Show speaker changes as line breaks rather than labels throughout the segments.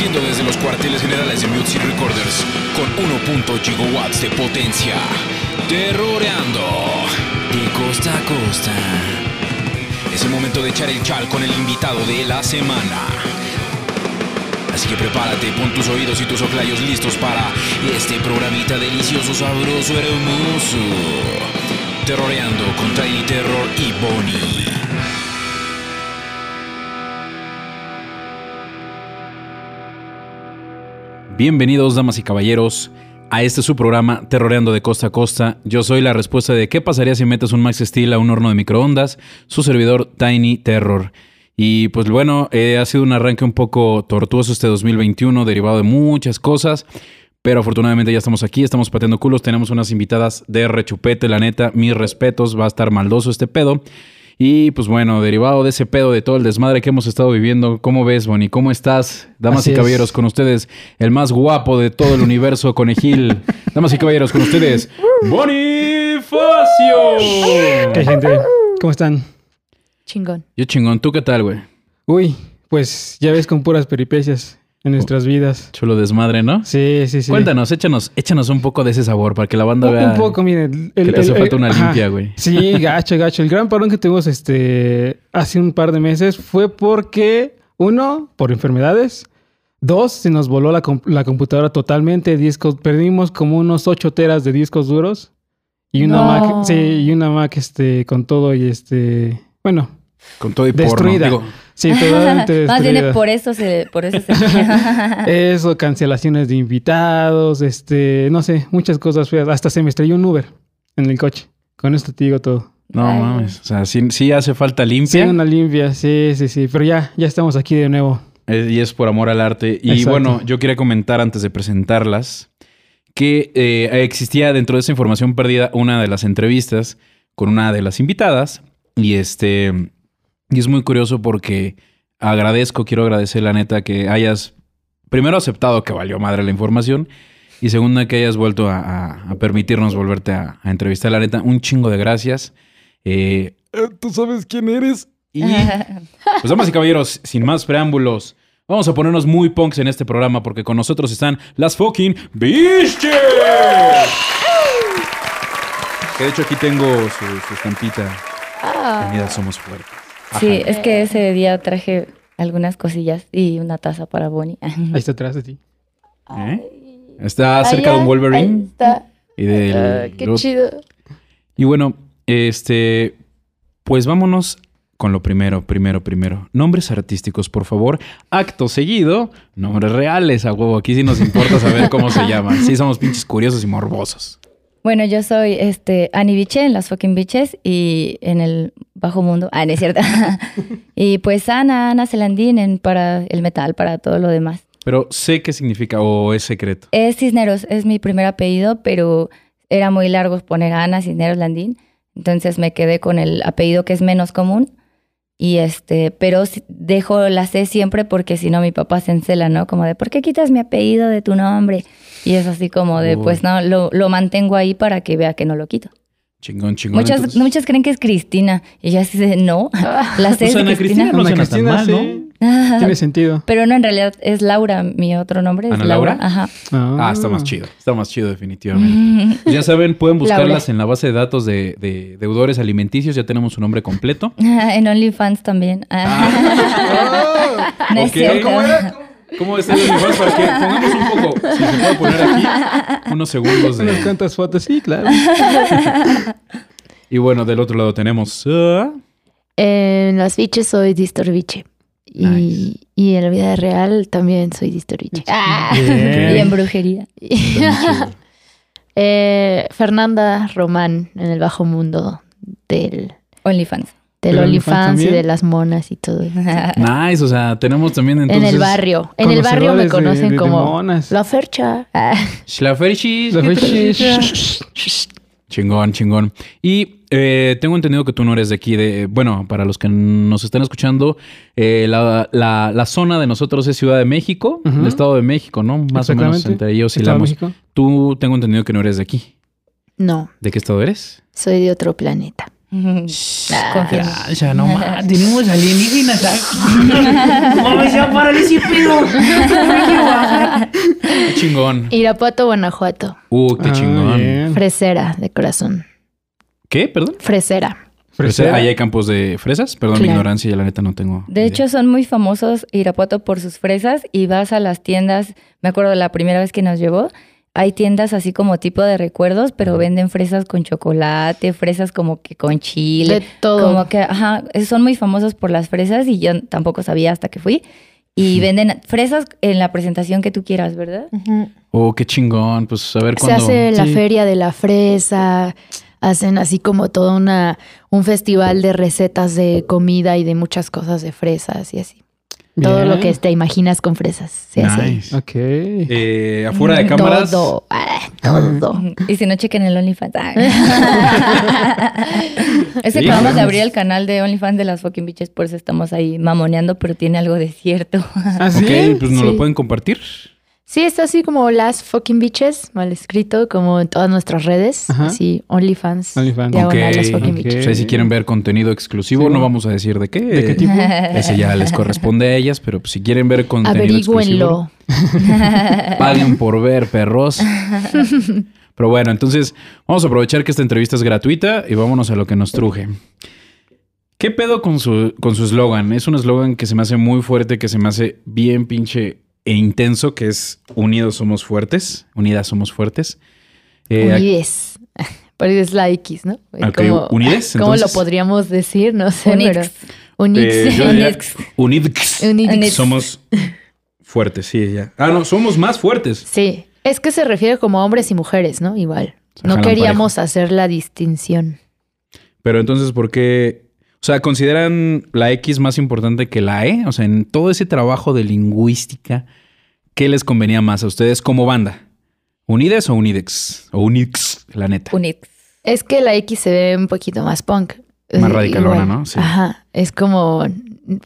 transmitiendo desde los cuarteles generales de Music Recorders con 1.0 gigawatts de potencia. Terroreando de costa a costa. Es el momento de echar el chal con el invitado de la semana. Así que prepárate, pon tus oídos y tus oclayos listos para este programita delicioso, sabroso, hermoso. Terroreando con Tiny Terror y Bonnie.
Bienvenidos, damas y caballeros, a este su programa Terroreando de Costa a Costa. Yo soy la respuesta de qué pasaría si metes un Max Steel a un horno de microondas, su servidor Tiny Terror. Y pues bueno, eh, ha sido un arranque un poco tortuoso este 2021, derivado de muchas cosas. Pero afortunadamente ya estamos aquí, estamos pateando culos, tenemos unas invitadas de rechupete, la neta, mis respetos, va a estar maldoso este pedo. Y pues bueno, derivado de ese pedo, de todo el desmadre que hemos estado viviendo, ¿cómo ves, Bonnie? ¿Cómo estás? Damas
Así
y
es.
caballeros, con ustedes, el más guapo de todo el universo, Conejil. Damas y caballeros, con ustedes, Bonifacio.
¿Qué gente? ¿Cómo están?
Chingón.
Yo chingón, ¿tú qué tal, güey?
Uy, pues ya ves con puras peripecias en nuestras vidas.
Chulo desmadre, ¿no?
Sí, sí, sí.
Cuéntanos, échanos, échanos un poco de ese sabor para que la banda
Un,
vea
un poco, miren.
que te hace falta una limpia, güey.
Sí, gacho, gacho. El gran parón que tuvimos este, hace un par de meses fue porque, uno, por enfermedades. Dos, se nos voló la, la computadora totalmente. Discos, perdimos como unos 8 teras de discos duros. Y una
No.
Mac, sí, y una Mac este, con todo y este, bueno,
Con todo y porno.
destruida.
Digo,
sí, totalmente
Más bien por eso se, por eso se.
Eso, cancelaciones de invitados, este, no sé, muchas cosas feas. Hasta se me estrelló un Uber en el coche. Con esto te digo todo.
no
Ay.
mames. O sea, sí, sí hace falta
Sí,
limpia.
una limpia, sí, sí, sí. Pero ya, ya estamos aquí de nuevo.
Y es por amor al arte. Y
Exacto.
bueno, yo quería comentar antes de presentarlas que eh, existía dentro de esa información perdida una de las entrevistas con una de las invitadas. Y este. Y es muy curioso porque agradezco, quiero agradecer la neta que hayas primero aceptado que valió madre la información. Y segunda, que hayas vuelto a, a- a permitirnos volverte a, a entrevistar. La neta, un chingo de gracias. Eh, eh, Tú sabes quién eres. Y pues damas y caballeros, sin más preámbulos, vamos a ponernos muy punks en este programa porque con nosotros están las fucking Bitches. Que de hecho aquí tengo su, su estampita. Unidas somos fuertes.
Sí, es que ese día traje algunas cosillas y una taza para Bonnie.
Ahí está atrás de ti.
¿Eh? Está cerca de un
Ahí
Wolverine
está.
y del
Ah, qué
Groot.
chido.
Y bueno, este, pues vámonos con lo primero, primero, primero. Nombres artísticos, por favor. Acto seguido, nombres reales, a huevo. Aquí sí nos importa saber cómo se llaman. Sí, somos pinches curiosos y morbosos.
Bueno, yo soy este Annie Biche en las fucking bitches y en el bajo mundo. Ah, no es cierto. y pues Ana, Ana Celandín en para el metal, para todo lo demás.
Pero sé qué significa o es secreto.
Es Cisneros, es mi primer apellido, pero era muy largo poner Ana Cisneros Landín. Entonces me quedé con el apellido que es menos común. Y este, pero dejo la C siempre porque si no mi papá se encela, ¿no? Como de, ¿por qué quitas mi apellido de tu nombre? Y es así como de,
Uy.
pues no, lo, lo mantengo ahí para que vea que no lo quito.
Chingón, chingón.
Muchas,
Entonces-
muchas creen que es Cristina. Y así de, no, la C
O sea, Ana Cristina
Cristina.
no
Ana Cristina,
mal,
sí.
¿no?
Tiene sentido.
Pero no, en realidad es Laura, mi otro nombre es
¿Ana
Laura.
Laura?
Ajá.
Ah, está más chido. Está más chido, definitivamente. Ya saben, pueden buscarlas
Laura.
en la base de datos de, de deudores alimenticios. Ya tenemos su nombre completo.
en OnlyFans también.
Ah.
No es cierto.
¿Cómo era? ¿Cómo está el universo? Para que pongamos un poco, si se puede poner aquí, unos segundos
Unas
de...
cuantas fotos, sí, claro.
Y bueno, del otro lado tenemos...
En las biches soy Distorbiche. Y,
Nice.
y en la vida real también soy Distorbiche.
Ah,
Bien.
y en brujería.
Eh, Fernanda Román en el bajo mundo del,
OnlyFans.
Del
¿Del
OnlyFans y de las monas y todo.
Nice, o sea, tenemos también
en el barrio. En el barrio me
de-
conocen
de- de
como
monas.
la fercha.
Schlaferchis.
La fecha-
Chingón, chingón. Y eh, tengo entendido que tú no eres de aquí, de, bueno, para los que nos están escuchando, eh, la, la- la zona de nosotros es Ciudad de México, el Estado de México, ¿no? Más o menos entre ellos
Estado de
oscilamos.
México.
Tú tengo entendido que no eres de aquí.
No,
¿De qué estado eres?
soy de otro planeta.
Ya, ya, no más. Tenemos alienígenas. ¡Oh, ya, párale ese pedo! Qué chingón.
Irapuato, Guanajuato.
Uh, qué
Ah,
chingón.
bien.
Fresera de corazón.
¿Qué? Perdón.
Fresera.
Fresera.
Ahí hay campos de fresas. Perdón mi ignorancia, ya la neta no tengo.
De
idea.
hecho, son muy famosos Irapuato por sus fresas y vas a las tiendas, me acuerdo la primera vez que nos llevó, hay tiendas así como tipo de recuerdos, pero venden fresas con chocolate, fresas como que con chile.
De todo.
Como que, ajá, son muy famosos por las fresas y yo tampoco sabía hasta que fui. Y venden fresas en la presentación que tú quieras, ¿verdad?
Oh, qué chingón. Pues a ver
Se
cuándo.
hace la
Sí.
feria de la fresa, hacen así como todo una, un festival de recetas de comida y de muchas cosas de fresas y así. Todo lo que te imaginas con fresas. Se hace.
Nice.
Ok.
Eh, afuera de cámaras.
Todo. ah, todo.
Y si no, chequen el OnlyFans. Ah. es que acabamos de abrir el canal de OnlyFans de las fucking bitches, por eso estamos ahí mamoneando, pero tiene algo de cierto.
¿Ah, sí?
Ok, pues nos
Sí.
lo pueden compartir.
Sí, está así como las fucking bitches, mal escrito, como en todas nuestras redes.
Ajá.
Así, OnlyFans.
OnlyFans.
Diagonal,
Ok,
las fucking
ok.
bitches.
O sea, si quieren ver contenido exclusivo,
Sí,
no vamos a decir de qué.
¿De qué tipo?
Ese ya les corresponde a ellas, pero pues, si quieren ver contenido exclusivo,
Averígüenlo.
paguen por ver, perros. Pero bueno, entonces vamos a aprovechar que esta entrevista es gratuita y vámonos a lo que nos truje. ¿Qué pedo con su con su eslogan? Es un eslogan que se me hace muy fuerte, que se me hace bien pinche e intenso, que es Unidos somos fuertes, Unidas somos fuertes. Eh,
Unides. Porque es la X, ¿no? ¿Cómo,
Unides,
¿Cómo
entonces.
lo podríamos decir? No sé,
Unix.
pero... Unix.
eh,
Unix.
Unix.
Somos fuertes, sí, ya. Ah, no, somos más fuertes.
Sí, es que se refiere como hombres y mujeres, ¿no? Igual.
Se
No queríamos hacer la distinción.
Pero entonces, ¿por qué? O sea, ¿consideran la X más importante que la E? O sea, en todo ese trabajo de lingüística, ¿qué les convenía más a ustedes como banda? ¿Unides o Unidex? O Unix, la neta.
Unix.
Es que la X se ve un poquito más punk.
Más
Eh,
radicalona. ¿no? Sí.
Ajá. Es como,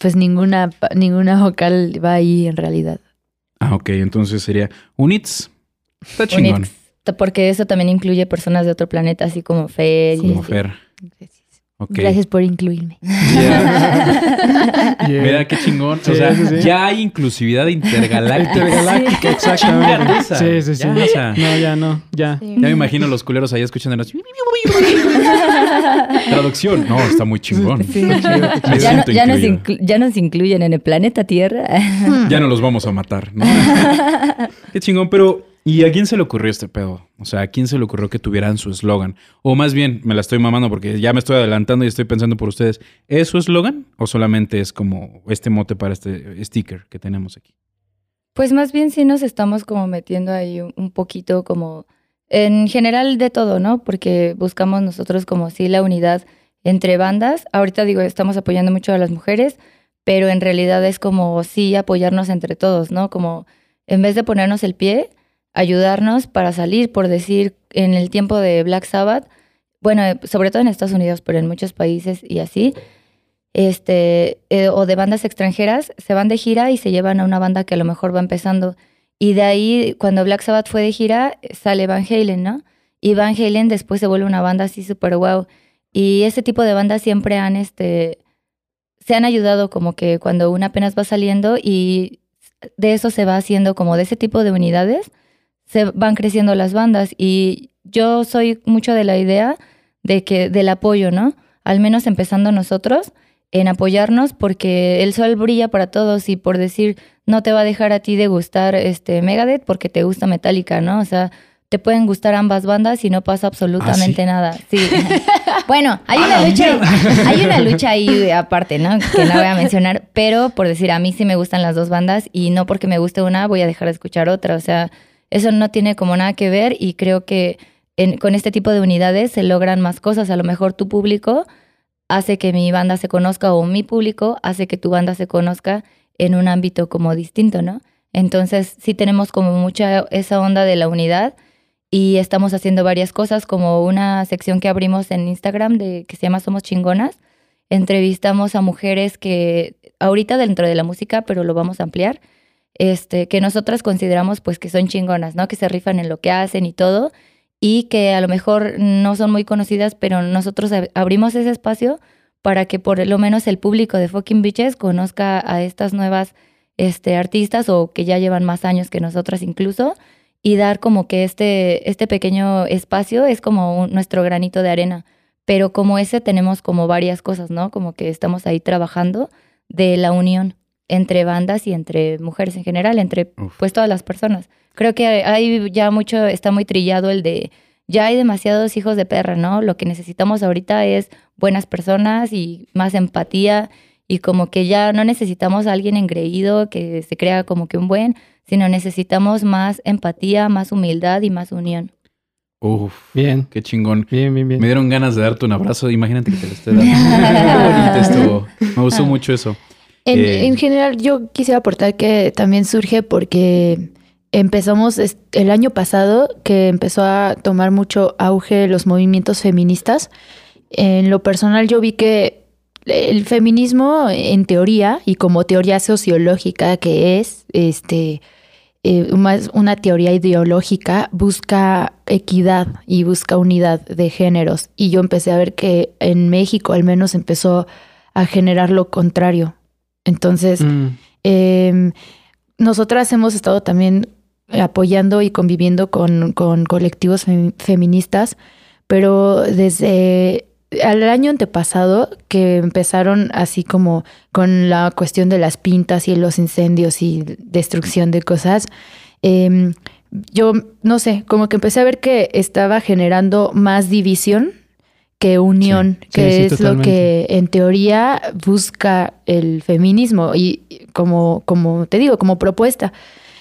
pues ninguna, pa- ninguna vocal va ahí en realidad.
Ah, ok. Entonces sería Units. Está chingón.
Unix. Porque eso también incluye personas de otro planeta, así como Fer. y
Como
así.
Fer.
Gracias por incluirme.
Yeah.
Mira qué chingón.
Sí,
o sea,
sí, sí.
ya hay inclusividad intergaláctica.
Intergaláctica, exactamente. Sí, sí, sí.
Ya, o sea.
No, ya no, ya.
Ya me imagino los culeros ahí escuchando las... Traducción. No, está muy chingón.
Ya, no-
siento
ya nos ya incluyen en el planeta Tierra.
Ya no los vamos a matar, ¿no? Qué chingón, pero ¿y a quién se le ocurrió este pedo? O sea, ¿a quién se le ocurrió que tuvieran su eslogan? O más bien, me la estoy mamando porque ya me estoy adelantando y estoy pensando por ustedes. ¿Es su eslogan o solamente es como este mote para este sticker que tenemos aquí?
Pues más bien sí nos estamos como metiendo ahí un, poquito como en general de todo, ¿no? Porque buscamos nosotros como sí la unidad entre bandas. Ahorita digo, estamos apoyando mucho a las mujeres, pero en realidad es como sí apoyarnos entre todos, ¿no? Como en vez de ponernos el pie, ayudarnos para salir, por decir, en el tiempo de Black Sabbath, bueno, eh, sobre todo en Estados Unidos, pero en muchos países y así, este, eh, o de bandas extranjeras, se van de gira y se llevan a una banda que a lo mejor va empezando. Y de ahí, cuando Black Sabbath fue de gira, sale Van Halen, ¿no? Y Van Halen después se vuelve una banda así súper wow. Y ese tipo de bandas siempre han, este, se han ayudado como que cuando una apenas va saliendo y de eso se va haciendo como de ese tipo de unidades, se van creciendo las bandas. Y yo soy mucho de la idea de que, del apoyo, ¿no? Al menos empezando nosotros en apoyarnos porque el sol brilla para todos y por decir no te va a dejar a ti de gustar este Megadeth porque te gusta Metallica, ¿no? O sea, te pueden gustar ambas bandas y no pasa absolutamente nada. Sí. bueno, hay una lucha, hay una lucha ahí aparte, ¿no? Que no voy a mencionar, pero por decir a mí sí me gustan las dos bandas y no porque me guste una voy a dejar de escuchar otra, o sea, eso no tiene como nada que ver y creo que con este tipo de unidades se logran más cosas, a lo mejor tu público hace que mi banda se conozca o mi público hace que tu banda se conozca en un ámbito como distinto, ¿no? Entonces sí tenemos como mucha esa onda de la unidad y estamos haciendo varias cosas como una sección que abrimos en Instagram de que se llama Somos Chingonas. Entrevistamos a mujeres que ahorita dentro de la música, pero lo vamos a ampliar, este, que nosotras consideramos pues que son chingonas, ¿no? Que se rifan en lo que hacen y todo. y que a lo mejor no son muy conocidas, pero nosotros ab- abrimos ese espacio para que por lo menos el público de Fucking Bitches conozca a estas nuevas este, artistas o que ya llevan más años que nosotras incluso y dar como que este, este pequeño espacio es como nuestro granito de arena. Pero como ese tenemos como varias cosas, ¿no? Como que estamos ahí trabajando de la unión entre bandas y entre mujeres en general, entre
Uf.
pues todas las personas. Creo que hay ya mucho, está muy trillado el de, ya hay demasiados hijos de perra, ¿no? Lo que necesitamos ahorita es buenas personas y más empatía y como que ya no necesitamos a alguien engreído que se crea como que un buen, sino necesitamos más empatía, más humildad y más unión.
Uf,
Bien,
qué chingón.
bien, bien, bien.
Me dieron ganas de darte un abrazo. Imagínate que te lo esté dando. Qué bonito estuvo. Me gustó mucho eso.
En,
Eh,
en general, yo quisiera aportar que también surge porque empezamos el año pasado que empezó a tomar mucho auge los movimientos feministas. En lo personal, yo vi que el feminismo, en teoría, y como teoría sociológica que es, este, eh, más una teoría ideológica, busca equidad y busca unidad de géneros. Y yo empecé a ver que en México al menos empezó a generar lo contrario. Entonces,
Mm,
eh, nosotras hemos estado también apoyando y conviviendo con, con colectivos fem- feministas, pero desde el año antepasado que empezaron así como con la cuestión de las pintas y los incendios y destrucción de cosas, eh, yo no sé, como que empecé a ver que estaba generando más división que unión,
Sí,
que
sí,
es lo que en teoría busca el feminismo y y como, como te digo, como propuesta.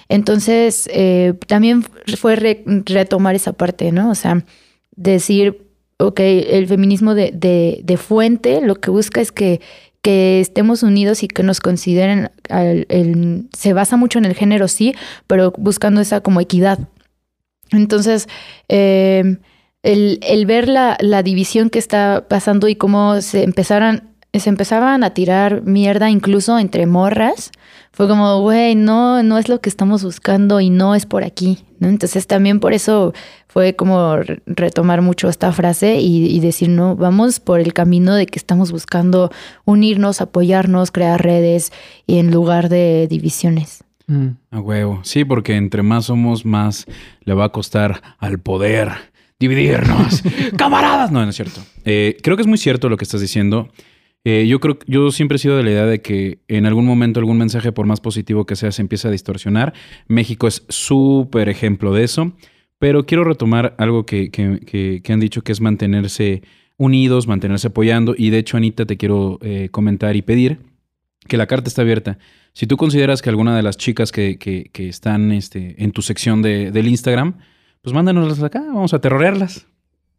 Entonces, eh, también fue re- retomar esa parte, ¿no? O sea, decir, ok, el feminismo de, de, de fuente lo que busca es que, que estemos unidos y que nos consideren, al- el- se basa mucho en el género, sí, pero buscando esa como equidad. Entonces, eh, el, el ver la, la división que está pasando y cómo se empezaron, se empezaban a tirar mierda incluso entre morras, fue como, güey, no, no es lo que estamos buscando y no es por aquí, ¿no? Entonces también por eso fue como re- retomar mucho esta frase y, y decir, no, vamos por el camino de que estamos buscando unirnos, apoyarnos, crear redes y en lugar de divisiones.
mm.
A huevo. Sí, porque entre más somos, más le va a costar al poder dividirnos. ¡Camaradas! No, no es cierto. Eh, creo que es muy cierto lo que estás diciendo. Eh, yo creo yo siempre he sido de la idea de que en algún momento algún mensaje, por más positivo que sea, se empieza a distorsionar. México es súper ejemplo de eso. Pero quiero retomar algo que, que- que- que han dicho, que es mantenerse unidos, mantenerse apoyando. Y de hecho, Anita, te quiero eh, comentar y pedir que la carta está abierta. Si tú consideras que alguna de las chicas que, que- que están este, en tu sección de, del Instagram, pues mándanoslas acá, vamos a terrorearlas.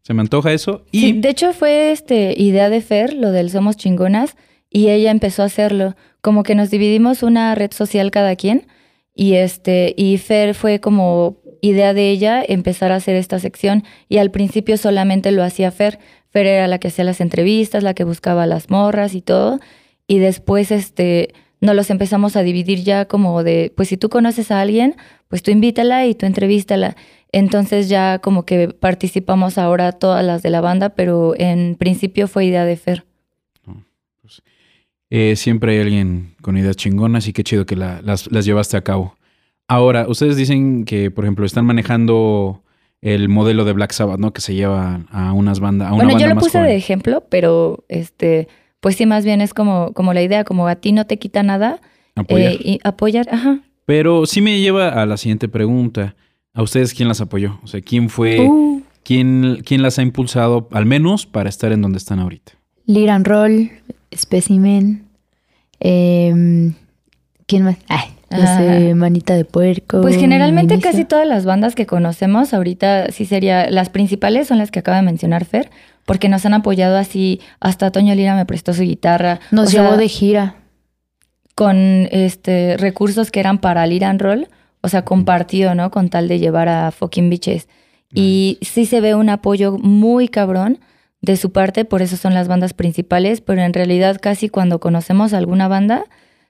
Se me antoja eso. Y
Sí, de hecho fue este idea de Fer, lo del Somos Chingonas, y ella empezó a hacerlo. Como que nos dividimos una red social cada quien, y este, y Fer fue como idea de ella empezar a hacer esta sección, y al principio solamente lo hacía Fer. Fer era la que hacía las entrevistas, la que buscaba las morras y todo, y después este nos los empezamos a dividir ya como de, pues si tú conoces a alguien, pues tú invítala y tú entrevístala. Entonces ya como que participamos ahora todas las de la banda, pero en principio fue idea de Fer.
eh, siempre hay alguien con ideas chingonas y qué chido que la- las, las llevaste a cabo. Ahora, ustedes dicen que, por ejemplo, están manejando el modelo de Black Sabbath, ¿no? Que se lleva a unas bandas, a una
bueno,
banda
yo lo
más
puse
joven.
de ejemplo, pero este, pues sí, más bien es como, como la idea, como a ti no te quita nada,
Apoyar.
eh, y apoyar, ajá.
Pero sí me lleva a la siguiente pregunta. ¿A ustedes quién las apoyó? O sea, ¿quién fue,
Uh,
quién, quién las ha impulsado, al menos, para estar en donde están ahorita?
Lead and Roll, Specimen. em, ¿Quién más? Ay, no sé, Manita de Puerco.
Pues generalmente casi todas las bandas que conocemos ahorita sí sería, las principales son las que acaba de mencionar Fer, porque nos han apoyado así, hasta Toño Lira me prestó su guitarra.
Nos
o sea,
llevó de gira.
con este recursos que eran para el ir and roll, o sea, compartido, ¿no? Con tal de llevar a fucking bitches. Y sí se ve un apoyo muy cabrón de su parte, por eso son las bandas principales, pero en realidad casi cuando conocemos alguna banda,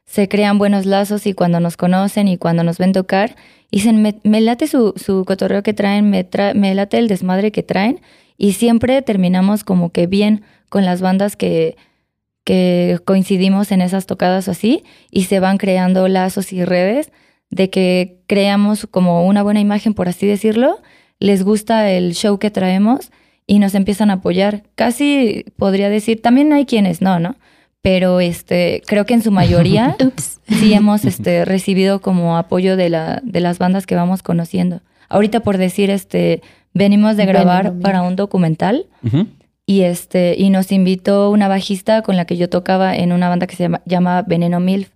se crean buenos lazos y cuando nos conocen y cuando nos ven tocar, dicen, me, me late su, su cotorreo que traen, me, tra- me late el desmadre que traen y siempre terminamos como que bien con las bandas que, que coincidimos en esas tocadas o así y se van creando lazos y redes de que creamos como una buena imagen, por así decirlo, les gusta el show que traemos y nos empiezan a apoyar. Casi podría decir, también hay quienes no, ¿no? Pero este, creo que en su mayoría sí hemos este, recibido como apoyo de, la, de las bandas que vamos conociendo. Ahorita por decir, este, venimos de grabar
Veneno,
para un documental y este y nos invitó una bajista con la que yo tocaba en una banda que se llama, llama Veneno Milf.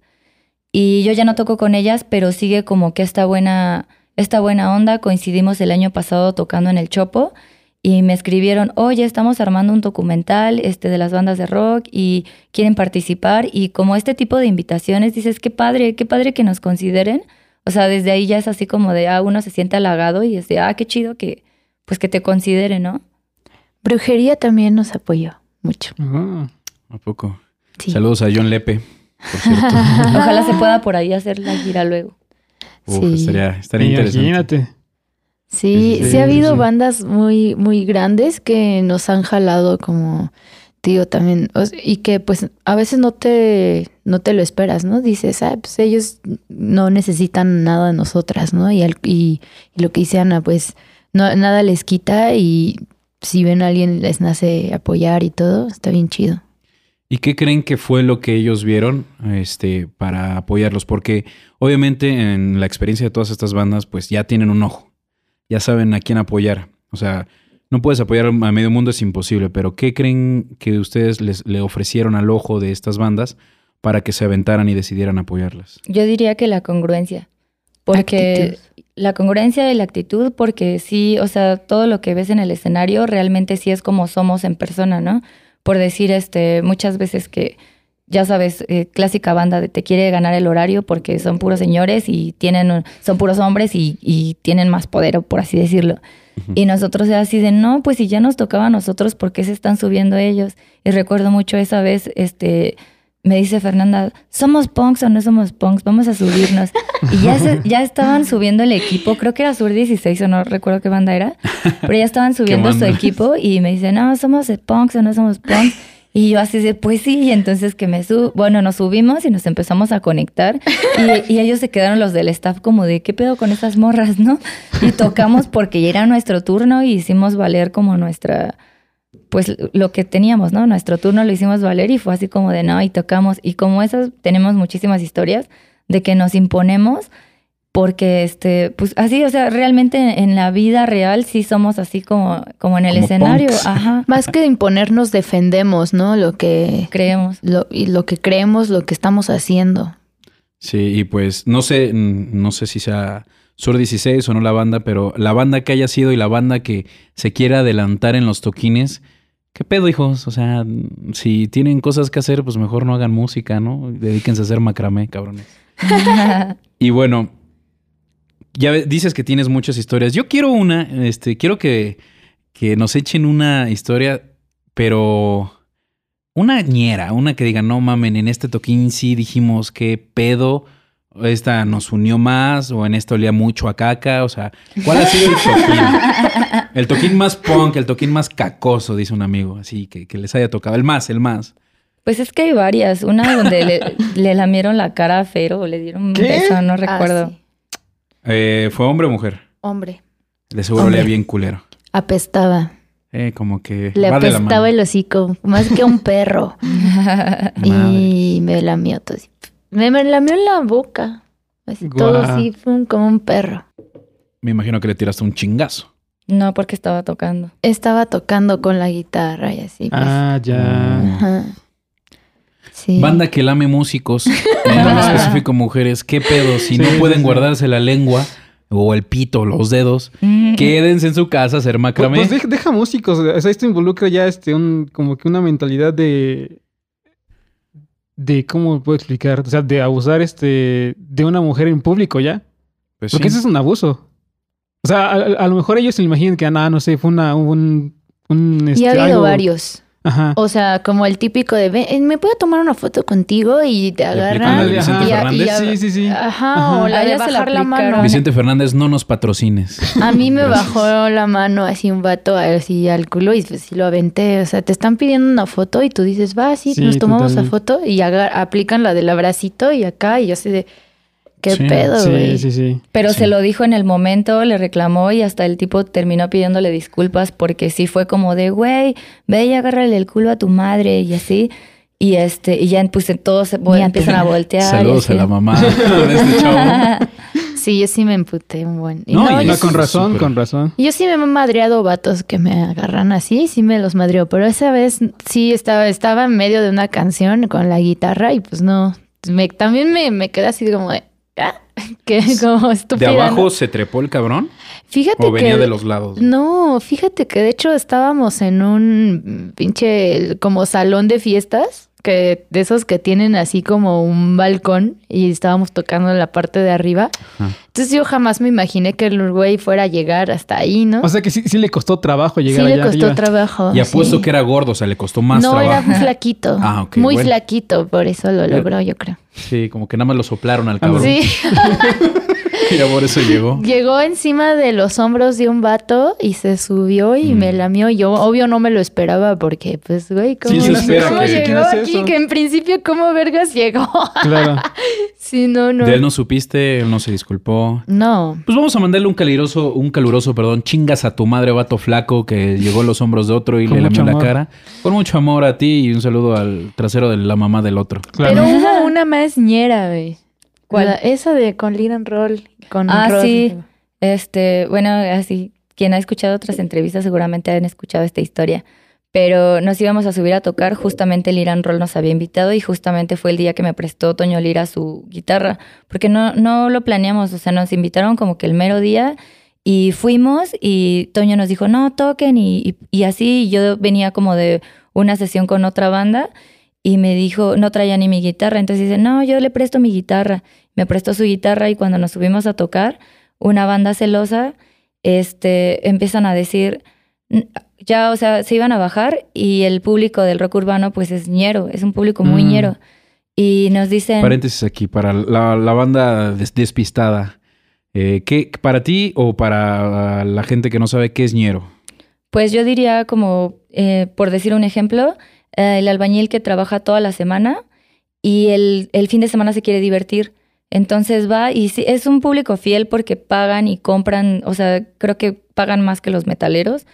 Y yo ya no toco con ellas, pero sigue como que esta buena esta buena onda. Coincidimos el año pasado tocando en el Chopo y me escribieron, "Oye, estamos armando un documental este de las bandas de rock y quieren participar." Y como este tipo de invitaciones dices, "Qué padre, qué padre que nos consideren." O sea, desde ahí ya es así como de, ah, uno se siente halagado y es de, ah, qué chido que pues que te consideren, ¿no?
Brujería también nos apoyó mucho.
Ah.
¿A poco?
Sí.
Saludos a John Lepe, por cierto.
Ojalá se pueda por ahí hacer la gira luego.
Uf,
Sí.
estaría, estaría interesante.
Imagínate.
Sí,
Sí,
sí,
sí,
ha habido
sí.
bandas muy, muy grandes que nos han jalado como, digo, también, o sea, y que pues a veces no te, no te lo esperas, ¿no? Dices, ah, pues ellos no necesitan nada de nosotras, ¿no? Y, al- y, y lo que dice Ana, pues no, nada les quita y si ven a alguien les nace apoyar y todo, está bien chido.
¿Y qué creen que fue lo que ellos vieron este, para apoyarlos? Porque obviamente en la experiencia de todas estas bandas, pues ya tienen un ojo. Ya saben a quién apoyar. O sea, no puedes apoyar a medio mundo, es imposible. Pero ¿qué creen que ustedes les, le ofrecieron al ojo de estas bandas para que se aventaran y decidieran apoyarlas?
Yo diría que la congruencia. Porque
Actitud.
la congruencia y la actitud, porque sí, o sea, todo lo que ves en el escenario realmente sí es como somos en persona, ¿no? Por decir, este, muchas veces que, ya sabes, eh, clásica banda de te quiere ganar el horario porque son puros señores y tienen, son puros hombres y, y tienen más poder, por así decirlo. Y nosotros era así de, no, pues si ya nos tocaba a nosotros, ¿por qué se están subiendo ellos? Y recuerdo mucho esa vez, este, me dice Fernanda, ¿somos punks o no somos punks? Vamos a subirnos. Y ya, se- ya estaban subiendo el equipo, creo que era Sur 16 o no recuerdo qué banda era, pero ya estaban subiendo su equipo y me dice, no, somos punks o no somos punks. Y yo así de, pues sí, y entonces que me subo, bueno, nos subimos y nos empezamos a conectar y, y ellos se quedaron los del staff como de, ¿qué pedo con esas morras, no? Y tocamos porque ya era nuestro turno y hicimos valer como nuestra, pues lo que teníamos, ¿no? Nuestro turno lo hicimos valer y fue así como de, no, y tocamos. Y como esas, tenemos muchísimas historias de que nos imponemos porque, este, pues así, o sea, realmente en la vida real sí somos así como, como en el
Como
escenario,
punks.
ajá,
Más que imponernos, defendemos, ¿no? Lo que,
creemos.
lo, y lo que creemos, lo que estamos haciendo.
Sí, y pues no sé, no sé si sea Sur 16 o no la banda, pero la banda que haya sido y la banda que se quiera adelantar en los toquines, ¿qué pedo, hijos? O sea, si tienen cosas que hacer, pues mejor no hagan música, ¿no? Dedíquense a hacer macramé, cabrones. Y bueno, ya dices que tienes muchas historias. Yo quiero una, este, quiero que, que nos echen una historia, pero una ñera, una que diga, no mamen, en este toquín sí dijimos qué pedo, esta nos unió más, o en esto olía mucho a caca, o sea, ¿cuál ha sido el toquín? El toquín más punk, el toquín más cacoso, dice un amigo, así que, que les haya tocado. El más, el más.
Pues es que hay varias. Una donde le, le lamieron la cara a Fero o le dieron un
¿Qué?
beso, no
Ah,
recuerdo.
sí.
Eh, ¿Fue hombre o mujer?
Hombre,
De seguro
Hombre.
bien culero.
apestaba.
Eh, como que
Le apestaba el hocico, más que un perro. y me lamió todo. así. Me, me lamió en la boca. Así todo así, como un perro.
Me imagino que le tiraste un chingazo.
No, porque estaba tocando.
Estaba tocando con la guitarra y así. Pues.
Ah, ya.
Ajá. Sí.
Banda que lame músicos, en específico mujeres, ¿qué pedo? Si
Sí,
no pueden
sí.
guardarse la lengua o el pito, los dedos,
Mm.
quédense en su casa a hacer
Pues,
macramé.
pues deja, deja músicos. O sea, esto involucra ya este un, como que una mentalidad de. De cómo puedo explicar. O sea, de abusar este de una mujer en público ya.
Pues
Porque
sí.
eso es un abuso. O sea, a, a lo mejor ellos se imaginan que, ah, no, no sé, fue una, un, un
Y
este,
ha habido
algo-
varios.
Ajá.
O sea, como el típico de, "Ven, eh, ¿me puedo tomar una foto contigo? Y te agarran.
la de Vicente
ajá.
Fernández.
Sí, sí, sí.
Ajá,
Ajá.
o la
A
de
la
bajar la
aplicaron.
mano.
Vicente Fernández, no nos patrocines.
A mí me
Gracias.
bajó la mano así un vato así al culo y pues lo aventé. O sea, te están pidiendo una foto y tú dices, va, sí,
Sí,
nos tomamos la foto y aga- aplican la del abracito y acá y yo así de, ¿qué
Sí.
pedo, güey?
Sí, sí, sí.
Pero
Sí.
se lo dijo en el momento, le reclamó y hasta el tipo terminó pidiéndole disculpas porque sí fue como de, güey, ve y agárrale el culo a tu madre y así. Y este, y ya pues todos se empiezan a voltear.
Saludos a la mamá de este chavo.
Sí, yo sí me emputé un buen. Y
No,
no,
y
con razón, con razón.
yo sí me he madreado vatos que me agarran así, sí me los madreo, pero esa vez sí estaba, estaba en medio de una canción con la guitarra y pues no, me, también me, me quedé así como de, ah, que como
¿De
estúpida.
abajo
¿no?
se trepó el cabrón?
Fíjate
¿O venía
que
de los lados?
No, fíjate que de hecho estábamos en un pinche como salón de fiestas, que de esos que tienen así como un balcón y estábamos tocando en la parte de arriba.
Ajá.
Entonces yo jamás me imaginé que el güey fuera a llegar hasta ahí, ¿no?
O sea que sí, sí le costó trabajo
sí
llegar
le
allá
costó
arriba.
trabajo.
Y apuesto
sí.
que era gordo, o sea, le costó más
no,
trabajo.
era muy flaquito.
Ah, ok,
muy
bueno.
flaquito, por eso lo logró, yo creo.
Sí, como que nada más lo soplaron al cabrón.
Sí.
Y ya por eso llegó.
Llegó encima de los hombros de un vato y se subió y
Mm.
me lamió. Yo, obvio, no me lo esperaba porque, pues, güey, ¿cómo,
Sí, se espera
cómo
que-
llegó
¿quién es
aquí?
eso?
Que en principio, ¿cómo vergas llegó?
Claro.
sí, no, no.
De él no supiste, él no se disculpó.
No.
Pues vamos a mandarle un caluroso, un caluroso, perdón, chingas a tu madre, vato flaco, que llegó a los hombros de otro y
Con
le lamió
mucho
la
amor.
cara. Con mucho amor a ti y un saludo al trasero de la mamá del otro.
Claro.
Pero hubo una más ñera, güey.
¿Cuál?
La- esa de con and Roll. Con
Ah, sí. Este, bueno, así, quien ha escuchado otras entrevistas seguramente han escuchado esta historia. Pero nos íbamos a subir a tocar, justamente el Irán Roll nos había invitado y justamente fue el día que me prestó Toño Lira su guitarra, porque no, no lo planeamos, o sea, nos invitaron como que el mero día y fuimos y Toño nos dijo, no, toquen y, y, y así, yo venía como de una sesión con otra banda y me dijo, no traía ni mi guitarra, entonces dice, no, yo le presto mi guitarra, me prestó su guitarra y cuando nos subimos a tocar, una banda celosa, este, empiezan a decir, "N- ya, o sea, se iban a bajar y el público del rock urbano pues es ñero, es un público muy
Mm.
ñero. Y nos dicen,
Paréntesis aquí, para la, la banda des- despistada. Eh, ¿qué, ¿Para ti o para la gente que no sabe qué es ñero?
pues yo diría como, eh, por decir un ejemplo, el albañil que trabaja toda la semana y el, el fin de semana se quiere divertir. Entonces va y sí, es un público fiel porque pagan y compran, o sea, creo que pagan más que los metaleros.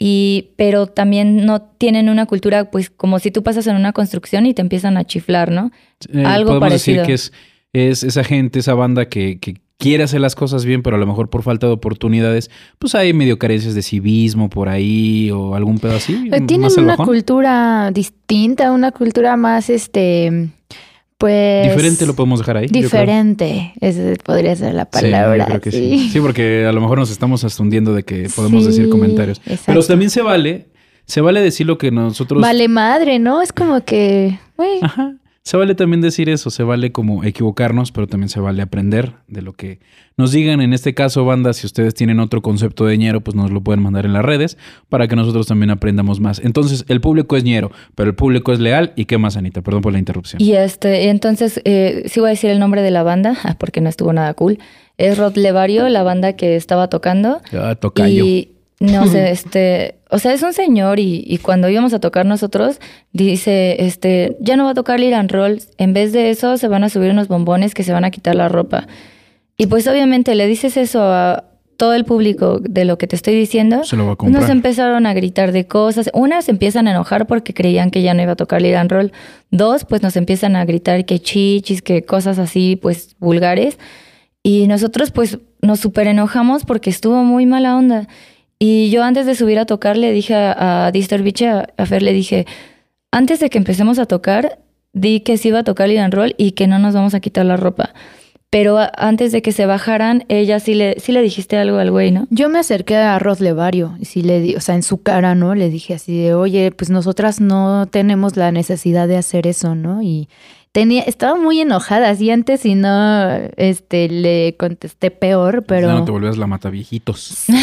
Y, pero también no tienen una cultura, pues como si tú pasas en una construcción y te empiezan a chiflar, ¿no?
Eh,
Algo
podemos
parecido.
decir que es, es esa gente, esa banda que, que quiere hacer las cosas bien, pero a lo mejor por falta de oportunidades, pues hay medio carencias de civismo por ahí o algún pedo así.
Eh, Tienen una cultura distinta, una cultura más, este, pues...
Diferente lo podemos dejar ahí.
Diferente, esa podría ser la
Sí,
palabra.
yo creo que
sí.
sí. Sí, porque a lo mejor nos estamos hasta hundiendo de que podemos decir
Sí,
comentarios. Pero también se vale, se vale decir lo que nosotros...
Vale madre, ¿no? Es como que, güey,
Ajá. Se vale también decir eso, se vale como equivocarnos, pero también se vale aprender de lo que nos digan. En este caso, banda, si ustedes tienen otro concepto de ñero, pues nos lo pueden mandar en las redes para que nosotros también aprendamos más. Entonces, el público es ñero, pero el público es leal. ¿Y qué más, Anita? Perdón por la interrupción.
Y este, entonces, eh, sí voy a decir el nombre de la banda, porque no estuvo nada cool. Es Rod Levario, la banda que estaba tocando.
Ah, tocayo.
Y no sé, este, o sea, es un señor y, y cuando íbamos a tocar nosotros, dice, este, ya no va a tocar Liran Roll, en vez de eso se van a subir unos bombones que se van a quitar la ropa. Y pues obviamente le dices eso a todo el público de lo que te estoy diciendo.
Se lo va a
Nos
comprar.
empezaron a gritar de cosas. Una, se empiezan a enojar porque creían que ya no iba a tocar Liran Roll. Dos, pues nos empiezan a gritar que chichis, que cosas así, pues vulgares. Y nosotros, pues, nos súper enojamos porque estuvo muy mala onda. Y yo antes de subir a tocar le dije a, a a, Fer, le dije, antes de que empecemos a tocar, di que sí iba a tocar Liran Roll y que no nos vamos a quitar la ropa. Pero antes de que se bajaran, ella sí le, sí le dijiste algo al güey, ¿no?
Yo me acerqué a Rod Levario y sí le di, o sea, en su cara, ¿no? Le dije así de, oye, pues nosotras no tenemos la necesidad de hacer eso, ¿no? Y tenía, estaba muy enojada, así antes y no, este, le contesté peor, pero...
Ya no te volvías la mata viejitos.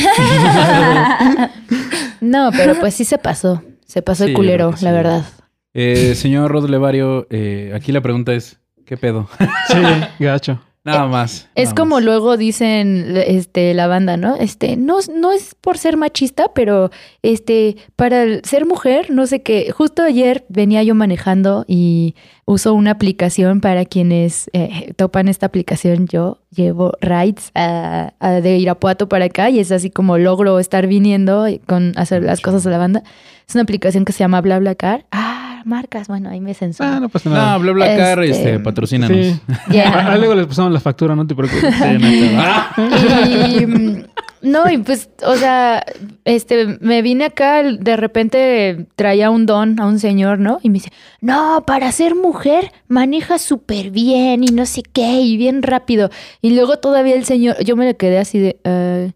No, pero pues sí se pasó. Se pasó
Sí,
el culero,
sí.
la verdad.
Eh, señor Rod Levario, eh, aquí la pregunta es, ¿qué pedo?
Sí, gacho.
Nada más.
Es
nada
como
más.
luego dicen este la banda, ¿no? Este, no, no es por ser machista, pero este, para ser mujer, no sé qué. Justo ayer venía yo manejando y uso una aplicación para quienes eh, topan esta aplicación. Yo llevo rides a- a de Irapuato para acá y es así como logro estar viniendo con hacer las cosas a la banda. Es una aplicación que se llama BlaBlaCar. Ah, marcas, bueno, ahí me censuran.
Ah, no pasa nada.
No, bla, bla, car,
Este,
este, patrocínanos.
Sí.
Ya.
Ah, luego les pasamos la factura, no te preocupes.
Sí, no.
Y mm, no, y pues, o sea, este, me vine acá, de repente traía un don a un señor, ¿no? Y me dice, no, para ser mujer maneja súper bien y no sé qué, y bien rápido. Y luego todavía el señor, yo me le quedé así de, "Ah",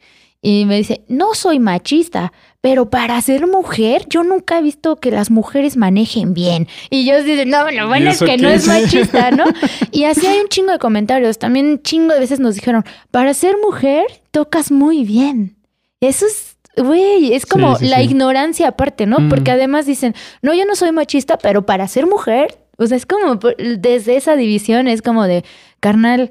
y me dice, no soy machista, pero para ser mujer, yo nunca he visto que las mujeres manejen bien. Y así de, no, lo bueno es que no es
es?
machista, ¿no? Y así hay un chingo de comentarios. También un chingo de veces nos dijeron, para ser mujer, tocas muy bien. Eso es, güey, es como
Sí, sí,
la
sí.
ignorancia aparte, ¿no?
Mm.
Porque además dicen, no, yo no soy machista, pero para ser mujer, o sea, es como desde esa división, es como de, carnal,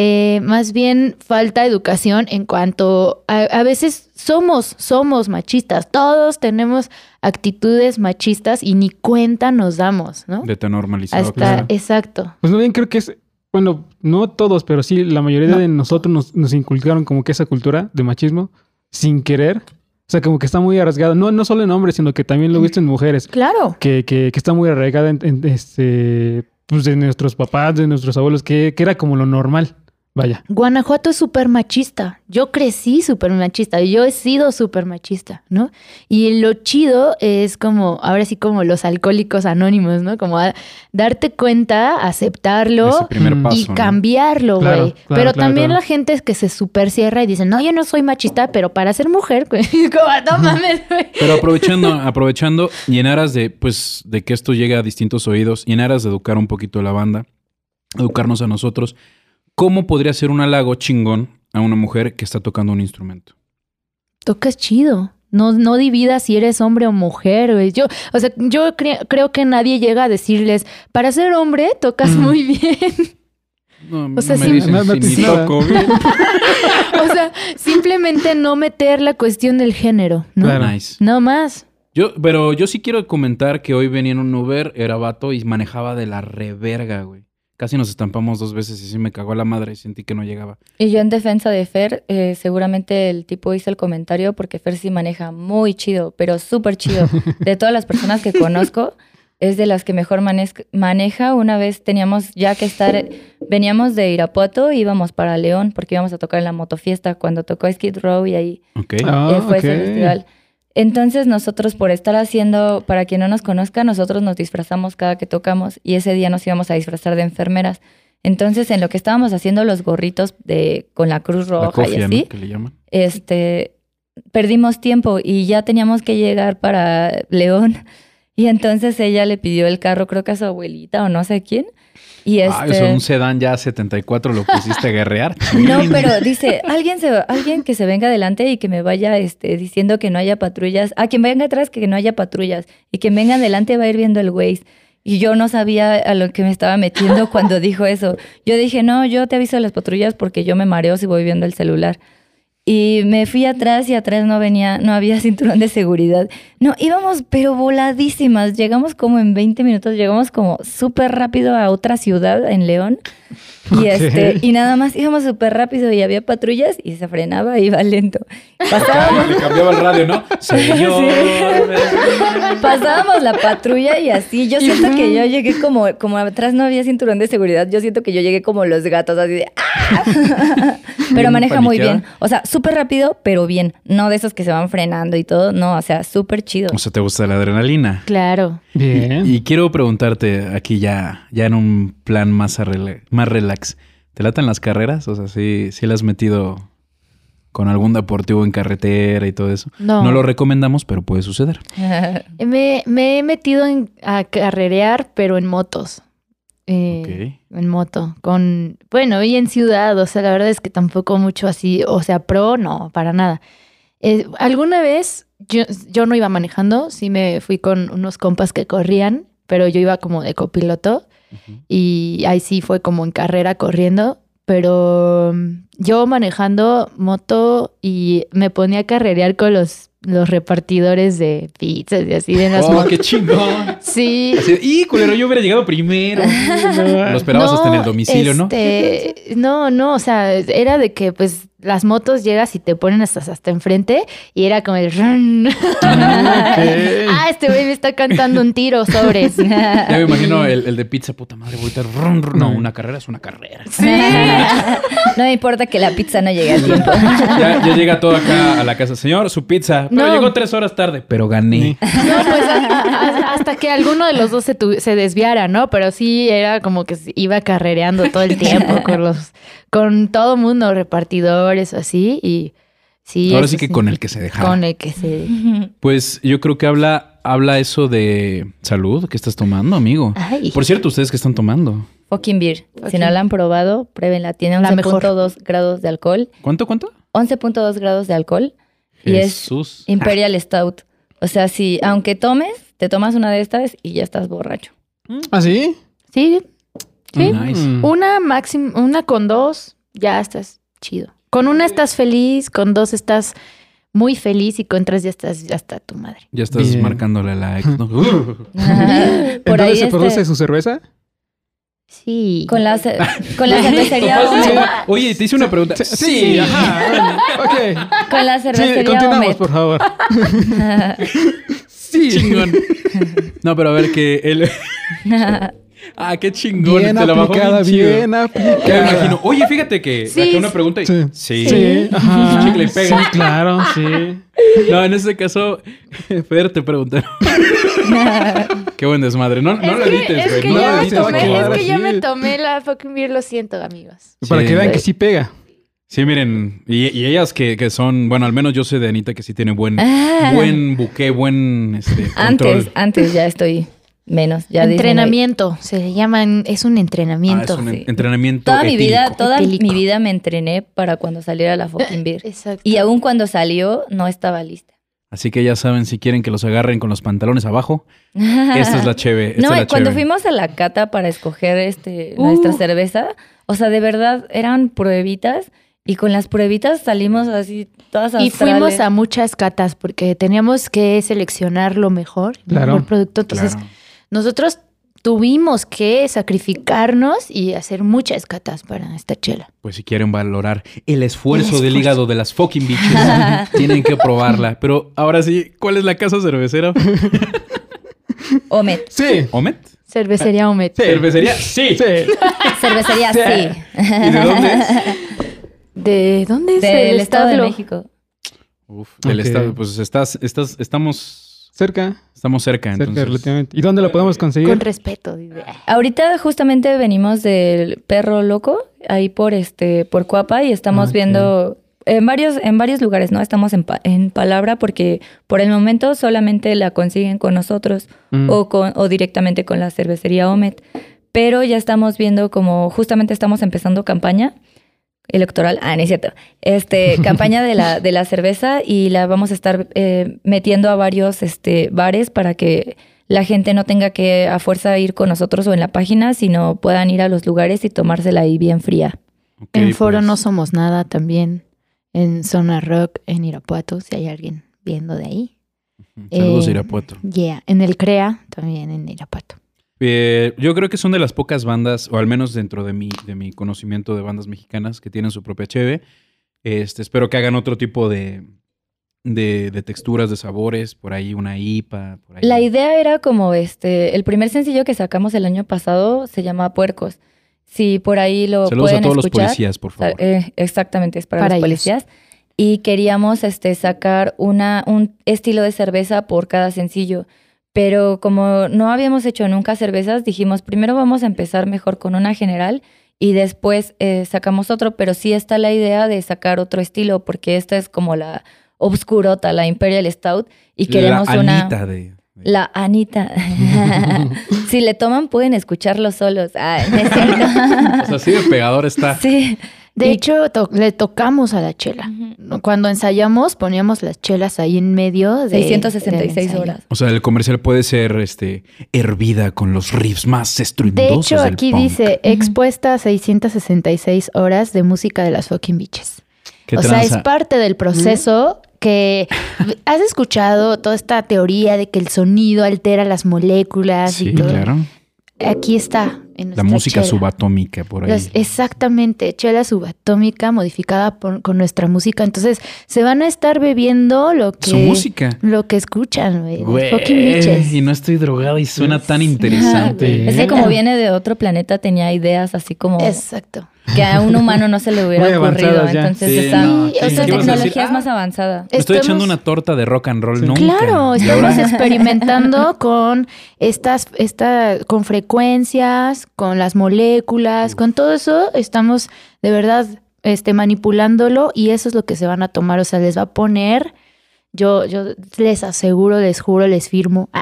eh, más bien falta educación en cuanto a, a veces somos, somos machistas, todos tenemos actitudes machistas y ni cuenta nos damos, ¿no?
De tan normalizado.
Hasta,
claro.
exacto.
Pues no bien creo que es, bueno, no todos, pero sí la mayoría
No.
de nosotros nos, nos inculcaron como que esa cultura de machismo sin querer. O sea, como que está muy arraigada, no, no solo en hombres, sino que también lo he visto en mujeres,
Claro.
que, que, que está muy arraigada en, en, este, pues de nuestros papás, de nuestros abuelos, que, que era como lo normal. Vaya.
Guanajuato es súper machista. Yo crecí súper machista. Yo he sido súper machista, ¿no? Y lo chido es como, ahora sí como los alcohólicos anónimos, ¿no? Como a- darte cuenta, aceptarlo
paso.
y cambiarlo, güey.
Claro, claro,
pero
claro,
también
claro.
la gente es que se super cierra y dice, no, yo no soy machista, pero para ser mujer, güey. como, no mames, güey.
Pero aprovechando, aprovechando, y en aras de, pues, de que esto llegue a distintos oídos, y en aras de educar un poquito a la banda, educarnos a nosotros, ¿cómo podría ser un halago chingón a una mujer que está tocando un instrumento?
Tocas chido. No, no dividas si eres hombre o mujer, güey. Yo, o sea, yo cre- creo que nadie llega a decirles, para ser hombre, tocas
Mm.
muy bien.
No,
O sea,
no me dicen
No, no
si
te
ni
nada.
toco bien.
o sea, simplemente no meter la cuestión del género, ¿no?
Claro.
Nice.
No más.
Yo, pero yo sí quiero comentar que hoy venía en un Uber, era vato y manejaba de la reverga, güey. Casi nos estampamos dos veces y sí me cagó la madre y sentí que no llegaba.
Y yo en defensa de Fer, eh, seguramente el tipo hizo el comentario porque Fer sí maneja muy chido, pero súper chido. De todas las personas que conozco, es de las que mejor maneja. Una vez teníamos ya que estar, veníamos de Irapuato, íbamos para León porque íbamos a tocar en la motofiesta cuando tocó Skid Row y ahí
Ok.
Ah,
eh, fue ese
ok.
festival. Entonces nosotros por estar haciendo, para quien no nos conozca, nosotros nos disfrazamos cada que tocamos y ese día nos íbamos a disfrazar de enfermeras. Entonces en lo que estábamos haciendo los gorritos de con la Cruz
la
Roja y así,
¿no? Que le llaman.
este perdimos tiempo y ya teníamos que llegar para León. Y entonces ella le pidió el carro, creo que a su abuelita o no sé quién. Y
Ah,
este
eso, un sedán ya 74 lo pusiste a guerrear.
no, pero dice, alguien se alguien que se venga adelante y que me vaya este, diciendo que no haya patrullas. A quien venga atrás que no haya patrullas. Y quien venga adelante va a ir viendo el Waze. Y yo no sabía a lo que me estaba metiendo cuando dijo eso. Yo dije, no, yo te aviso de las patrullas porque yo me mareo si voy viendo el celular. Y me fui atrás y atrás no venía, no había cinturón de seguridad. No, íbamos pero voladísimas. Llegamos como en 20 minutos, llegamos como súper rápido a otra ciudad en León. Y este, y nada más íbamos súper rápido y había patrullas y se frenaba y iba lento. Pasábamos,
Le cambiaba el radio, ¿no? Señor.
pasábamos la patrulla y así. Yo siento que yo llegué como, como atrás no había cinturón de seguridad. Yo siento que yo llegué como los gatos, así de ¡ah! Pero maneja muy bien. O sea, súper rápido, pero bien. No de esos que se van frenando y todo. No, o sea, súper chido.
O sea, ¿te gusta la adrenalina?
Claro.
Bien.
Y, y quiero preguntarte aquí ya, ya en un plan más, arrela- más relax. ¿Te latan las carreras? O sea, sí, sí le has metido con algún deportivo en carretera y todo eso.
No.
No lo recomendamos, pero puede suceder.
Me, me he metido en, a carrerear, pero en motos. Eh, En moto. Con, bueno, y en ciudad. O sea, la verdad es que tampoco mucho así. O sea, pro, no, para nada. Eh, alguna vez yo, yo no iba manejando, sí me fui con unos compas que corrían, pero yo iba como de copiloto y ahí sí fue como en carrera corriendo, pero mm, yo manejando moto y me ponía a carrerear con los los repartidores de pizzas y así de las
Oh, qué chingón.
Sí.
Así y culero, yo hubiera llegado primero. Lo esperabas hasta en el domicilio, ¿no?
este, ¿no? No, o sea, era de que pues las motos llegas y te ponen hasta, hasta enfrente y era como el... run. ah, este güey me está cantando un tiro sobres.
Ya me imagino el, el de pizza, puta madre, voy a estar run, run. No, una carrera es una carrera.
no me importa que la pizza no llegue a tiempo.
Ya, ya llega todo acá a la casa. Señor, su pizza. Pero
No.
llegó tres horas tarde, pero gané.
No, pues a- a- hasta que alguno de los dos se, tu- se desviara, ¿no? Pero sí era como que se iba carrereando todo el tiempo con los, con todo mundo, repartidores o así. Y sí.
Ahora sí que con el que se dejara.
Con el que se.
Pues yo creo que habla, habla eso de salud que estás tomando, amigo.
Ay.
Por cierto, ¿ustedes qué están tomando?
Fucking beer. Si no la han probado, pruébenla. Tiene
La mejor.
11.2 grados de alcohol.
¿Cuánto, cuánto?
11.2 grados de alcohol. Y es
Jesús.
Imperial Stout. O sea, si aunque tomes, te tomas una de estas y ya estás borracho.
¿Ah, sí?
Sí. Sí.
Nice.
Mm.
Una máxima, una con dos, ya estás chido. Con una estás feliz, con dos estás muy feliz y con tres ya estás hasta tu madre.
Ya estás
Bien.
marcándole la ex. ¿no?
Por
¿Entonces
ahí
se
este,
produce su cerveza?
Sí.
con la con la cervecería
Sí. Oye, te hice una pregunta.
Sí, ajá. bueno, ok.
Con la
Sí,
cervecería
continuamos,
Omet.
por favor.
Sí. Chingón. No, pero a ver que él. Ah, qué chingón.
Bien
te la
aplicada,
chido.
bien
Ya me
aplicada.
imagino. Oye, fíjate que
Sí,
saqué una pregunta y.
Sí.
Sí.
Sí, ajá.
Chicle y pega.
Sí, claro, sí.
No, en este caso, Fer te preguntaron. Qué buen desmadre. No, no
que,
edites,
es
güey. No
me
edites,
es que yo me tomé la fucking beer, lo siento, amigos.
Para que vean que sí pega.
Sí, miren. Y, y ellas que, que son. Bueno, al menos yo sé de Anita que sí tiene buen,
Ah.
buen buque, buen este, control.
Antes, antes ya estoy menos. Ya
entrenamiento, se llaman, es un
Ah,
entrenamiento.
es un
sí.
entrenamiento.
Toda mi vida, toda
Etílico.
mi vida me entrené para cuando saliera la fucking beer.
Exacto.
Y aún cuando salió, no estaba lista.
Así que ya saben, si quieren que los agarren con los pantalones abajo, esta es la cheve. Esta
No,
es la
cuando
cheve.
fuimos a la cata para escoger este,
Uh.
nuestra cerveza, o sea, de verdad eran pruebitas y con las pruebitas salimos así todas
Y
astrales.
fuimos a muchas catas porque teníamos que seleccionar lo mejor, el
Claro.
mejor producto. Entonces,
Claro.
Nosotros tuvimos que sacrificarnos y hacer muchas catas para esta chela.
Pues si quieren valorar el esfuerzo,
El
del hígado de las fucking bitches, tienen que probarla. Pero ahora sí, ¿cuál es la casa cervecera?
Omet.
Sí.
¿Omet?
Cervecería Omet.
Sí.
¿Cervecería? Sí.
Sí.
Cervecería,
Sí.
sí.
¿Y de dónde es?
¿De dónde es
Del
el
Estado de? México.
Uf, del estado. Pues estás, estás, estamos,
Cerca.
estamos cerca,
Cerca
entonces.
relativamente. ¿Y dónde lo podemos conseguir?
Con respeto.
Ahorita justamente venimos del Perro Loco, ahí por este, por Cuapa, y estamos
Ah,
viendo en varios, en varios lugares, ¿no? Estamos en, pa- en palabra porque por el momento solamente la consiguen con nosotros
Mm.
o, con, o directamente con la cervecería Omet. Pero ya estamos viendo como justamente estamos empezando campaña electoral, ah, no es cierto, este, campaña de la, de la cerveza y la vamos a estar eh, metiendo a varios este, bares para que la gente no tenga que a fuerza ir con nosotros o en la página, sino puedan ir a los lugares y tomársela ahí bien fría.
En Foro
pues,
No Somos Nada también. En Zona Rock, en Irapuato, si hay alguien viendo de ahí.
Saludos,
Eh,
Irapuato.
Yeah. En el CREA, también en Irapuato.
Eh, yo creo que son de las pocas bandas, o al menos dentro de mi, de mi conocimiento de bandas mexicanas, que tienen su propia cheve. Este, espero que hagan otro tipo de, de, de texturas, de sabores, por ahí una IPA. Por ahí.
La idea era como este, el primer sencillo que sacamos el año pasado se llama Puercos. Si por ahí lo
Saludos a todos los policías, por favor.
Eh, exactamente, es para,
Para
los
ellos.
policías. Y queríamos este, sacar una, un estilo de cerveza por cada sencillo. Pero como no habíamos hecho nunca cervezas, dijimos, primero vamos a empezar mejor con una general y después eh, sacamos otro. Pero sí está la idea de sacar otro estilo, porque esta es como la obscurota, la Imperial Stout. Y queremos
la
una...
Anita de, de-
La Anita. si le toman, pueden escucharlo solos. Ah, no es cierto.
O sea, así de pegador está.
sí.
De
Y-
hecho, to- le tocamos a la chela. cuando ensayamos poníamos las chelas ahí en medio de
666
del ensayo.
horas.
O sea, el comercial puede ser este hervida con los riffs más
De
estruendosos
hecho,
del
aquí
punk.
dice expuesta a 666 horas de música de las fucking bitches.
¿Qué
o sea, es parte del proceso que has escuchado toda esta teoría de que el sonido altera las moléculas
Sí,
y todo.
claro.
Aquí está. En
La música
chela.
subatómica por ahí.
Las- exactamente, chela subatómica modificada por- con nuestra música. Entonces, se van a estar bebiendo lo que
Su música.
lo que escuchan, güey.
Y no estoy drogada y suena tan interesante.
Es que como viene de otro planeta tenía ideas así como
Exacto.
que a un humano no se le hubiera
Muy
ocurrido. Entonces
Sí,
está,
no,
Sí,
¿qué-
o sea,
qué
esta tecnología es más avanzada.
me estoy
Estamos-
echando una torta de rock and roll
Sí.
nunca.
Claro, estamos experimentando con estas, esta, con frecuencias, con las moléculas, con todo eso, estamos de verdad este, manipulándolo y eso es lo que se van a tomar. O sea, les va a poner, yo, yo les aseguro, les juro, les firmo.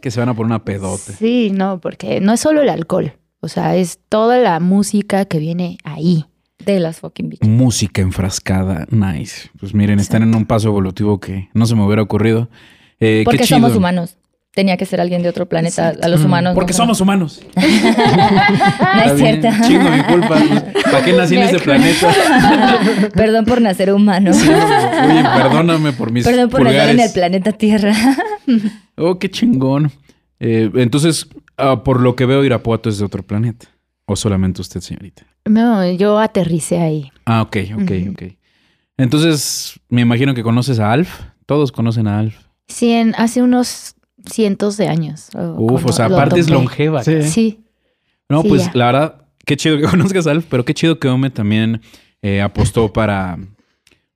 Que se van a poner una pedote.
Sí, no, porque no es solo el alcohol. O sea, es toda la música que viene ahí.
De las fucking bitches.
Música enfrascada, nice. Pues miren, están en un paso evolutivo que no se me hubiera ocurrido. Eh, qué
Porque
chido.
somos humanos. Tenía que ser alguien de otro planeta. A los humanos.
Porque
no
somos humanos.
No es
bien,
cierto.
Chingo mi culpa. ¿Para qué nací en ese planeta?
Perdón por nacer humano.
Oye, perdóname por mis
Perdón por nacer
pulgares.
en el planeta Tierra.
Oh, qué chingón. Eh, entonces, ah, por lo que veo, Irapuato es de otro planeta. ¿O solamente usted, señorita?
No, yo aterricé ahí.
Ah, ok, ok,
Ujú.
ok. Entonces, me imagino que conoces a Alf. Todos conocen a Alf.
Sí, en- hace unos cientos de años.
Uf, o sea, aparte es longeva.
Sí.
Sí.
No,
Sí,
pues
ya.
la verdad, qué chido que conozcas a Alf, pero qué chido que Ome también eh, apostó para,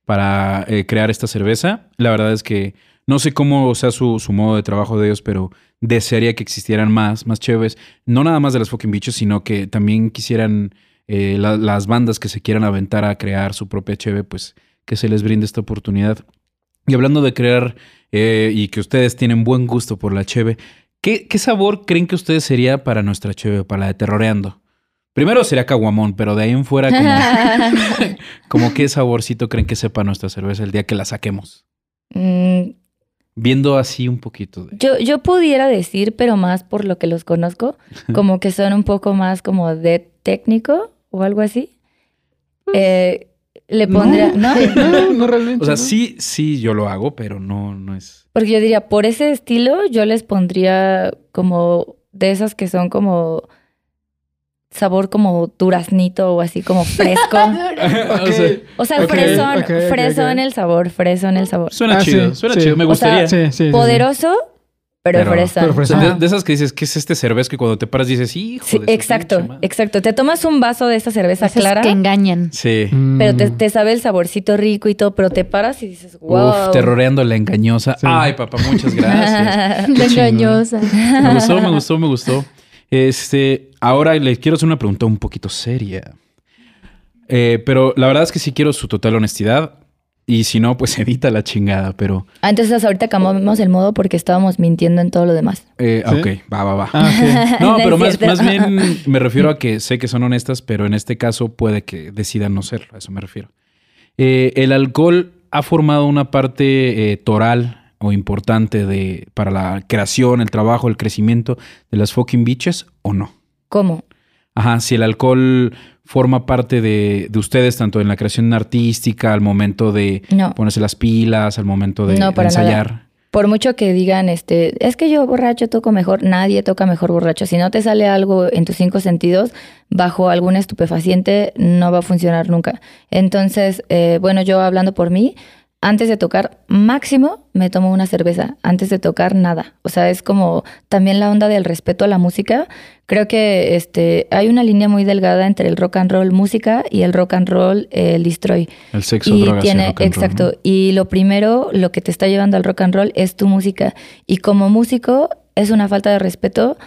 para eh, crear esta cerveza. La verdad es que no sé cómo sea su, su modo de trabajo de ellos, pero desearía que existieran más, más chéves. No nada más de las fucking bichos, sino que también quisieran eh, la- las bandas que se quieran aventar a crear su propia cheve, pues que se les brinde esta oportunidad. Y hablando de crear eh, y que ustedes tienen buen gusto por la cheve, ¿qué, qué sabor creen que ustedes sería para nuestra cheve, para la de Terroreando? Primero sería caguamón, pero de ahí en fuera, como, como qué saborcito creen que sepa nuestra cerveza el día que la saquemos.
Mm,
Viendo así un poquito de...
yo, yo pudiera decir, pero más por lo que los conozco, como que son un poco más como de técnico o algo así. Eh, le pondría, ¿no?
No, no realmente.
O sea,
¿no?
sí, sí, yo lo hago, pero no, no es...
Porque yo diría, por ese estilo, yo les pondría como de esas que son como sabor como duraznito o así como fresco.
O sea,
O sea,
Ok,
fresón,
ok, ok,
fresón el sabor, fresón el sabor.
suena
Ah,
chido,
sí,
suena
sí.
chido, me
O
sea,
gustaría.
Sí, sí, sí, sí.
Poderoso, pero,
Pero-
fresón.
pero
O sea,
fresón.
de, esas que dices, ¿qué es este cerveza que cuando te paras dices, hijo
Sí,
de
exacto,
pinche madre"?
exacto. Te tomas un vaso de esta cerveza
Esas
clara,
que engañan.
Sí.
Mm.
pero te, te sabe el saborcito rico y todo, pero te paras y dices, wow.
Uf, terroreando la engañosa.
Sí.
Ay, papá, muchas gracias.
La engañosa.
Me gustó, me gustó, me gustó. Este, ahora les quiero hacer una pregunta un poquito seria. Eh, pero la verdad es que sí quiero su total honestidad. Y si no, pues evita la chingada. Pero,
Ah, Entonces ahorita cambiamos el modo porque estábamos mintiendo en todo lo demás.
eh,
¿Sí?
ok, va, va, va.
Ah.
No, pero más bien me refiero a que sé que son honestas, pero en este caso puede que decidan no serlo. A eso me refiero. Eh, ¿El alcohol ha formado una parte eh, toral o importante de, para la creación, el trabajo, el crecimiento de las fucking bitches o no?
¿Cómo?
Ajá, si el alcohol forma parte de, de ustedes, tanto en la creación artística, al momento de
No.
ponerse las pilas, al momento de,
No,
de
para nada.
ensayar.
Por mucho que digan, este, es que yo borracho toco mejor, nadie toca mejor borracho. Si no te sale algo en tus cinco sentidos, bajo algún estupefaciente, no va a funcionar nunca. Entonces, eh, bueno, yo hablando por mí, antes de tocar, máximo me tomo una cerveza. Antes de tocar, nada. O sea, es como también la onda del respeto a la música. Creo que este, hay una línea muy delgada entre el rock and roll música y el rock and roll eh, el destroy.
El sexo,
Y
drogas y
tiene,
rock and roll,
exacto.
¿no?
Y lo primero, lo que te está llevando al rock and roll es tu música. Y como músico, es una falta de respeto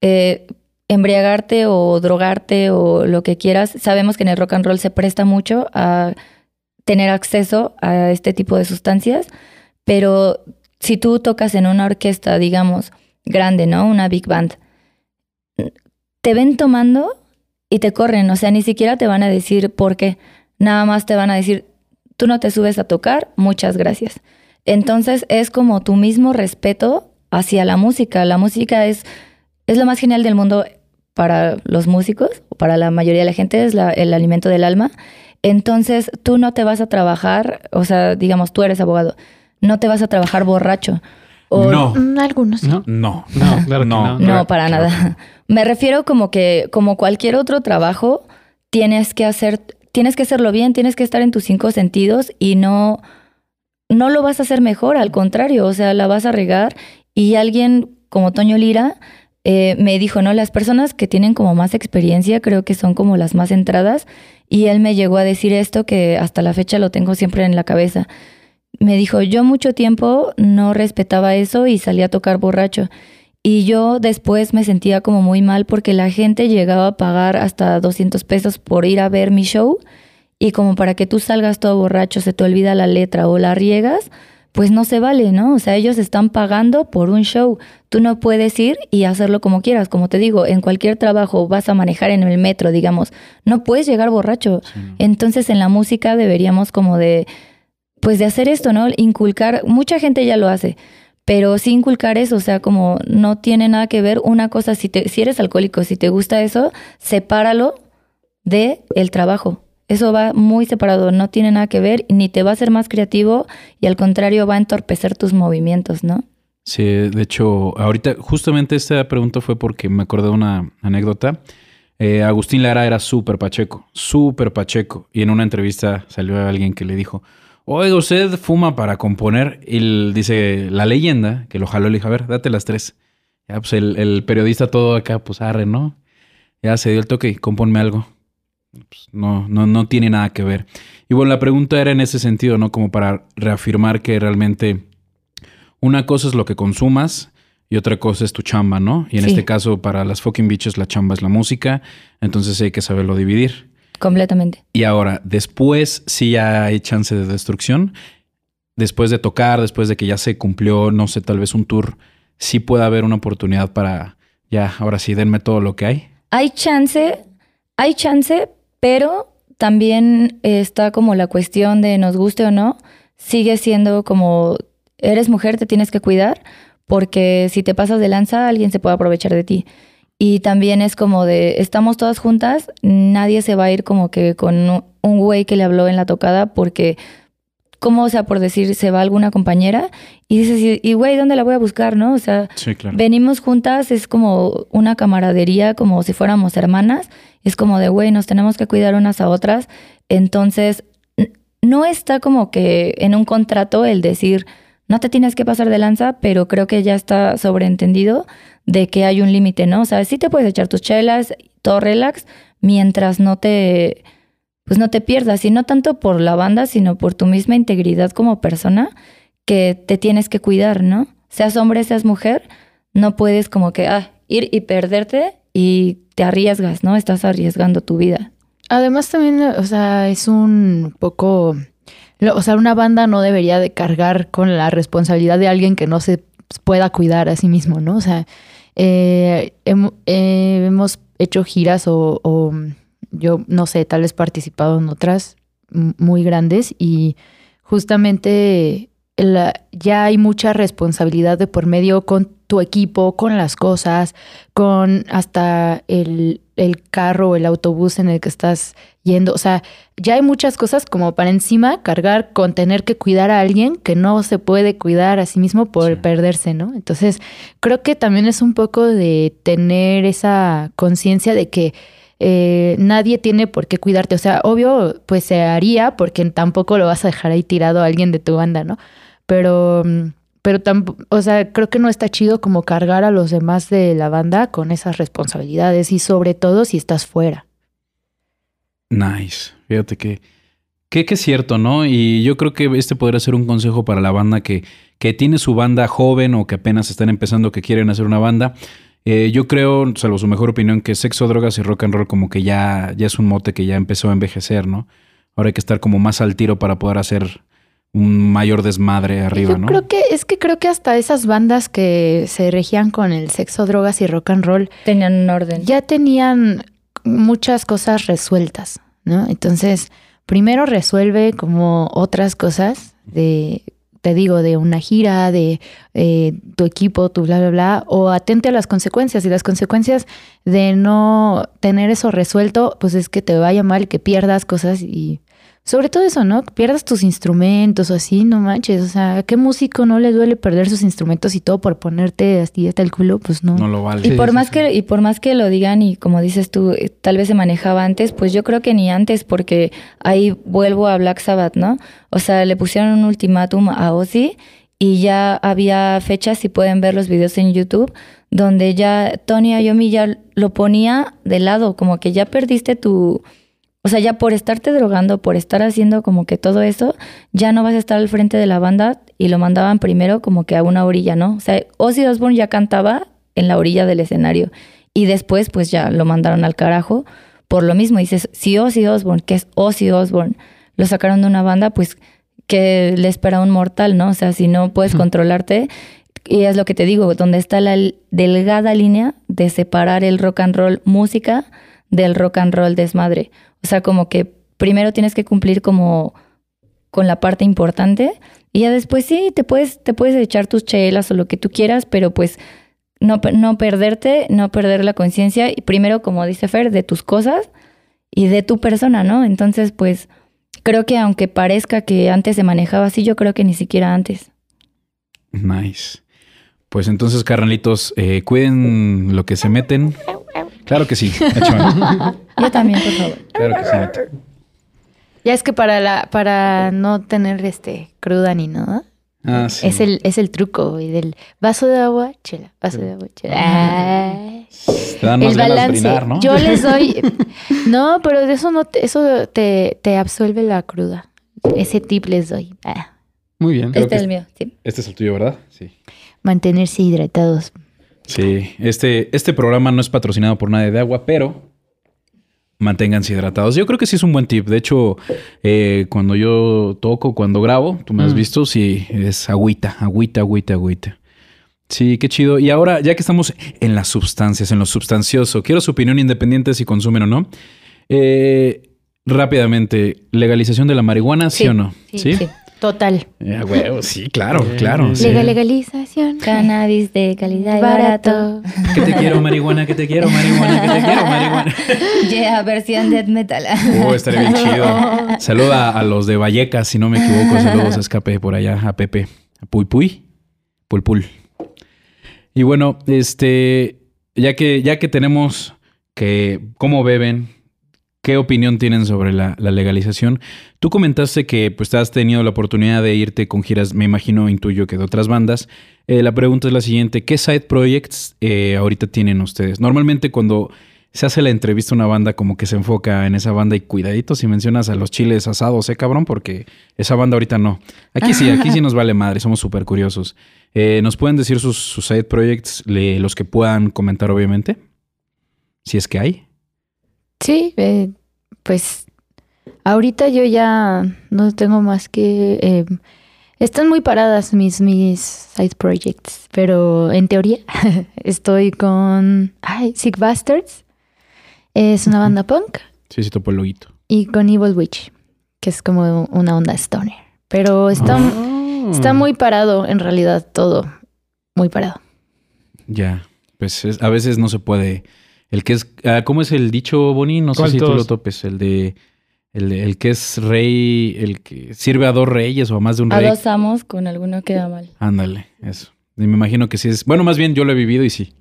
eh, embriagarte o drogarte o lo que quieras. Sabemos que en el rock and roll se presta mucho a tener acceso a este tipo de sustancias, pero si tú tocas en una orquesta, digamos, grande, ¿no? Una big band, te ven tomando y te corren, o sea, ni siquiera te van a decir por qué. nada más te van a decir, tú no te subes a tocar, muchas gracias. Entonces es como tu mismo respeto hacia la música. La música es, es lo más genial del mundo para los músicos, para la mayoría de la gente, es la- el alimento del alma. Entonces tú no te vas a trabajar, o sea, digamos, tú eres abogado, no te vas a trabajar borracho. O-
No,
Mm, algunos.
¿No?
no,
No, claro que no.
No, para nada. Me refiero como que, como cualquier otro trabajo, tienes que hacer, tienes que hacerlo bien, tienes que estar en tus cinco sentidos y no, no lo vas a hacer mejor, al contrario, o sea, la vas a regar. Y alguien como Toño Lira eh, me dijo, no, las personas que tienen como más experiencia creo que son como las más entradas. Y él me llegó a decir esto que hasta la fecha lo tengo siempre en la cabeza. Me dijo, yo mucho tiempo no respetaba eso y salía a tocar borracho. Y yo después me sentía como muy mal porque la gente llegaba a pagar hasta 200 pesos por ir a ver mi show y como para que tú salgas todo borracho, se te olvida la letra o la riegas, pues no se vale, ¿no? O sea, ellos están pagando por un show. Tú no puedes ir y hacerlo como quieras. Como te digo, en cualquier trabajo vas a manejar en el metro, digamos, no puedes llegar borracho. Entonces en la música deberíamos como de, pues de hacer esto, ¿no? Inculcar, mucha gente ya lo hace, pero sí inculcar eso, o sea, como no tiene nada que ver una cosa, si, te, si eres alcohólico, si te gusta eso, sepáralo de el trabajo. Eso va muy separado, no tiene nada que ver, ni te va a hacer más creativo y al contrario va a entorpecer tus movimientos, ¿no?
Sí, de hecho, ahorita justamente esta pregunta fue porque me acordé de una anécdota. Eh, Agustín Lara era súper pacheco, súper pacheco. Y en una entrevista salió alguien que le dijo, oiga, usted fuma para componer. Y dice, la leyenda, que lo jaló, le dijo, a ver, date las tres. Ya, pues el, el periodista todo acá, pues arre, ¿no? Ya se dio el toque compónme algo. Pues, no, no, no tiene nada que ver. Y bueno, la pregunta era en ese sentido, ¿no? Como para reafirmar que realmente una cosa es lo que consumas y otra cosa es tu chamba, ¿no? Y en
Sí.
este caso, para las fucking bitches, la chamba es la música, entonces hay que saberlo dividir.
Completamente.
Y ahora, después sí ya hay chance de destrucción. Después de tocar, después de que ya se cumplió, no sé, tal vez un tour, sí puede haber una oportunidad para, ya, ahora sí, denme todo lo que hay.
Hay chance, hay chance, pero también está como la cuestión de nos guste o no, sigue siendo como eres mujer, te tienes que cuidar, porque si te pasas de lanza, alguien se puede aprovechar de ti. Y también es como de, estamos todas juntas, nadie se va a ir como que con un- güey que le habló en la tocada, porque, como, o sea, por decir, se va alguna compañera y dices, y güey, ¿dónde la voy a buscar, no? O sea,
Sí, claro.
Venimos juntas, es como una camaradería, como si fuéramos hermanas. Es como de, güey, nos tenemos que cuidar unas a otras. Entonces, no está como que en un contrato el decir, no te tienes que pasar de lanza, pero creo que ya está sobreentendido de que hay un límite, ¿no? O sea, sí te puedes echar tus chelas, todo relax, mientras no te, pues no te pierdas. Y no tanto por la banda, sino por tu misma integridad como persona, que te tienes que cuidar, ¿no? Seas hombre, seas mujer, no puedes como que ah, ir y perderte y te arriesgas, ¿no? Estás arriesgando tu vida.
Además también, o sea, es un poco, o sea, una banda no debería de cargar con la responsabilidad de alguien que no se pueda cuidar a sí mismo, ¿no? O sea, eh, eh, hemos hecho giras o yo no sé, tal vez participado en otras muy grandes y justamente la- ya hay mucha responsabilidad de por medio con tu equipo, con las cosas, con hasta el, el carro o el autobús en el que estás yendo. O sea, ya hay muchas cosas como para encima cargar con tener que cuidar a alguien que no se puede cuidar a sí mismo por
Sí.
perderse, ¿no? Entonces, creo que también es un poco de tener esa conciencia de que eh, nadie tiene por qué cuidarte. O sea, obvio, pues se haría porque tampoco lo vas a dejar ahí tirado a alguien de tu banda, ¿no? Pero, mm, pero o sea, creo que no está chido como cargar a los demás de la banda con esas responsabilidades y sobre todo si estás fuera.
Nice. Fíjate que, que, que es cierto, ¿no? Y yo creo que este podría ser un consejo para la banda que, que tiene su banda joven o que apenas están empezando, que quieren hacer una banda. Eh, yo creo, salvo su mejor opinión, que sexo, drogas y rock and roll como que ya, ya es un mote que ya empezó a envejecer, ¿no? Ahora hay que estar como más al tiro para poder hacer un mayor desmadre arriba,
Yo
¿no?
creo que es que creo que hasta esas bandas que se regían con el sexo, drogas y rock and roll
Tenían un orden.
ya tenían muchas cosas resueltas, ¿no? Entonces, primero resuelve como otras cosas de, te digo, de una gira, de eh, tu equipo, tu bla, bla, bla, o atente a las consecuencias. Y las consecuencias de no tener eso resuelto, pues es que te vaya mal, que pierdas cosas y sobre todo eso, ¿no? Pierdas tus instrumentos o así, no manches. O sea, ¿a qué músico no le duele perder sus instrumentos y todo por ponerte así hasta el culo? Pues no.
No lo vale.
Y por más que y por más que lo digan y como dices tú, eh, tal vez se manejaba antes, pues yo creo que ni antes porque ahí vuelvo a Black Sabbath, ¿no? O sea, le pusieron un ultimátum a Ozzy y ya había fechas, si pueden ver los videos en YouTube, donde ya Tony Iommi ya lo ponía de lado, como que ya perdiste tu o sea, ya por estarte drogando, por estar haciendo como que todo eso, ya no vas a estar al frente de la banda y lo mandaban primero como que a una orilla, ¿no? O sea, Ozzy Osbourne ya cantaba en la orilla del escenario y después pues ya lo mandaron al carajo por lo mismo. Dices, si Ozzy Osbourne, que es Ozzy Osbourne, lo sacaron de una banda, pues que le espera un mortal, ¿no? O sea, si no puedes controlarte, y es lo que te digo, donde está la delgada línea de separar el rock and roll música del rock and roll desmadre. O sea, como que primero tienes que cumplir como con la parte importante y ya después sí, te puedes, te puedes echar tus chelas o lo que tú quieras, pero pues no, no perderte, no perder la conciencia y primero, como dice Fer, de tus cosas y de tu persona, ¿no? Entonces, pues creo que aunque parezca que antes se manejaba así, yo creo que ni siquiera antes.
Nice. Pues entonces, carnalitos, eh, cuiden lo que se meten. Claro que sí.
Yo también, por favor.
Claro que sí.
Ya es que para la, para no tener este cruda ni nada,
Ah, sí.
es el, es el truco güey, del vaso de agua, chela, vaso de agua, chela. Ay.
Te dan más
el
ganas de
balance.
brindar, ¿no?
Yo les doy. No, pero de eso no te, eso te, te absuelve la cruda. Ese tip les doy. Ah,
Muy bien.
Creo
Este es el mío, sí.
Este es el tuyo, ¿verdad? Sí.
mantenerse hidratados.
Sí. Este, este programa no es patrocinado por nadie de agua, pero manténganse hidratados. Yo creo que sí es un buen tip. De hecho, eh, cuando yo toco, cuando grabo, tú me has
Mm.
visto, sí, es agüita, agüita, agüita, agüita. Sí, qué chido. Y ahora, ya que estamos en las sustancias, en lo substancioso, quiero su opinión independiente si consumen o no. Eh, rápidamente, legalización de la marihuana, ¿sí,
Sí,
o no?
Sí, sí. Total.
Eh, huevo, sí, claro, claro. sí.
Legal- legalización.
Cannabis de calidad y barato.
Barato.
Que te quiero, marihuana, que te quiero, marihuana, que te quiero, marihuana.
Yeah, versión death metal.
Oh, estaría bien chido. Saluda a los de Vallecas, si no me equivoco. Saludos a Escape por allá, a Pepe. A Puy Puy. Pul Pul. Y bueno, este, ya que, ya que tenemos que cómo beben, qué opinión tienen sobre la, la legalización. Tú comentaste que pues has tenido la oportunidad de irte con giras, me imagino, intuyo que de otras bandas. Eh, la pregunta es la siguiente: ¿qué side projects eh, ahorita tienen ustedes? Normalmente cuando se hace la entrevista a una banda como que se enfoca en esa banda y cuidadito si mencionas a los chiles asados, ¿eh, cabrón? Porque esa banda ahorita no. Aquí sí, aquí sí nos vale madre, somos súper curiosos. Eh, ¿Nos pueden decir sus, sus side projects, le- los que puedan comentar obviamente? Si es que hay.
Sí, eh, pues ahorita yo ya no tengo más que... eh, están muy paradas mis, mis side projects, pero en teoría estoy con... Ay, Sick Bastards. Es una banda punk.
Sí, sí, topo el loguito.
Y con Evil Witch, que es como una onda stoner. Pero está,
Ah.
está muy parado en realidad todo. Muy parado.
Ya, pues es- a veces no se puede. El que es, ah, ¿cómo es el dicho, Boni? No sé
¿Cuál
si tú lo topes. El de, el, de- el que es rey, el que sirve a dos reyes o a más de un
A
rey.
dos amos con alguno queda mal.
Ándale, eso. Y me imagino que sí es. Bueno, más bien yo lo he vivido y sí.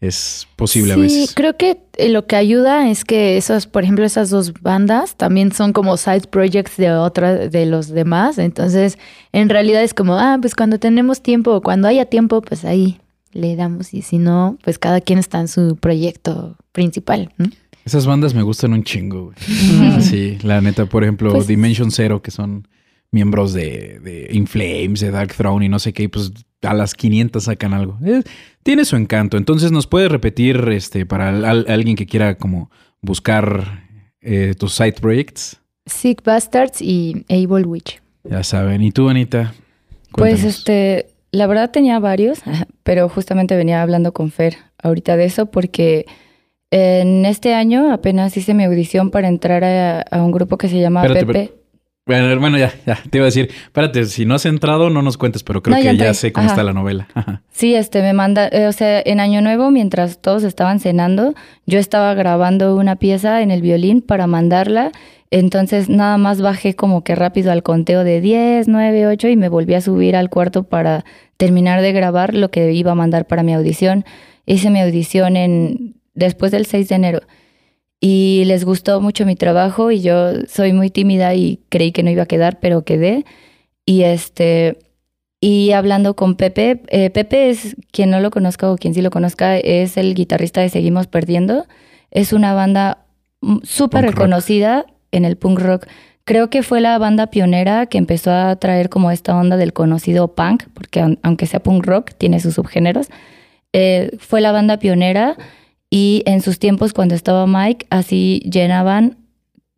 Es posible a
sí,
veces.
creo que eh, lo que ayuda es que esas, por ejemplo, esas dos bandas también son como side projects de otra, de los demás. Entonces, en realidad es como, ah, pues cuando tenemos tiempo, o cuando haya tiempo, pues ahí le damos. Y si no, pues cada quien está en su proyecto principal. ¿no?
Esas bandas me gustan un chingo, güey. sí, la neta, por ejemplo,
Pues-
Dimension Zero, que son miembros de, de In Flames, de Dark Throne y no sé qué, y pues a las 500 sacan algo. Eh, tiene su encanto. Entonces, ¿nos puede repetir este para al- al- alguien que quiera como buscar eh, tus side projects?
Sick Bastards y Able Witch.
Ya saben. ¿Y tú, Anita?
Pues este, la verdad tenía varios, pero justamente venía hablando con Fer ahorita de eso porque En este año apenas hice mi audición para entrar a, a un grupo que se llama Pepe.
Bueno, hermano, ya, ya, te iba a decir, espérate, si no has entrado, no nos cuentes, pero creo
No,
que
ya
sé cómo
Ajá.
está la novela. Ajá.
Sí, este me manda, eh, o sea, en Año Nuevo, mientras todos estaban cenando, yo estaba grabando una pieza en el violín para mandarla. Entonces nada más bajé como que rápido al conteo de 10, 9, 8 y me volví a subir al cuarto para terminar de grabar lo que iba a mandar para mi audición. Hice mi audición en después del 6 de enero y les gustó mucho mi trabajo y yo soy muy tímida y creí que no iba a quedar, pero quedé. Y este y hablando con Pepe, eh, Pepe es quien no lo conozca o quien sí lo conozca, es el guitarrista de Seguimos Perdiendo. Es una banda súper
Punk rock.
reconocida en el punk rock. Creo que fue la banda pionera que empezó a traer como esta onda del conocido punk, porque aun- aunque sea punk rock, tiene sus subgéneros. Eh, fue la banda pionera y en sus tiempos cuando estaba Mike, así llenaban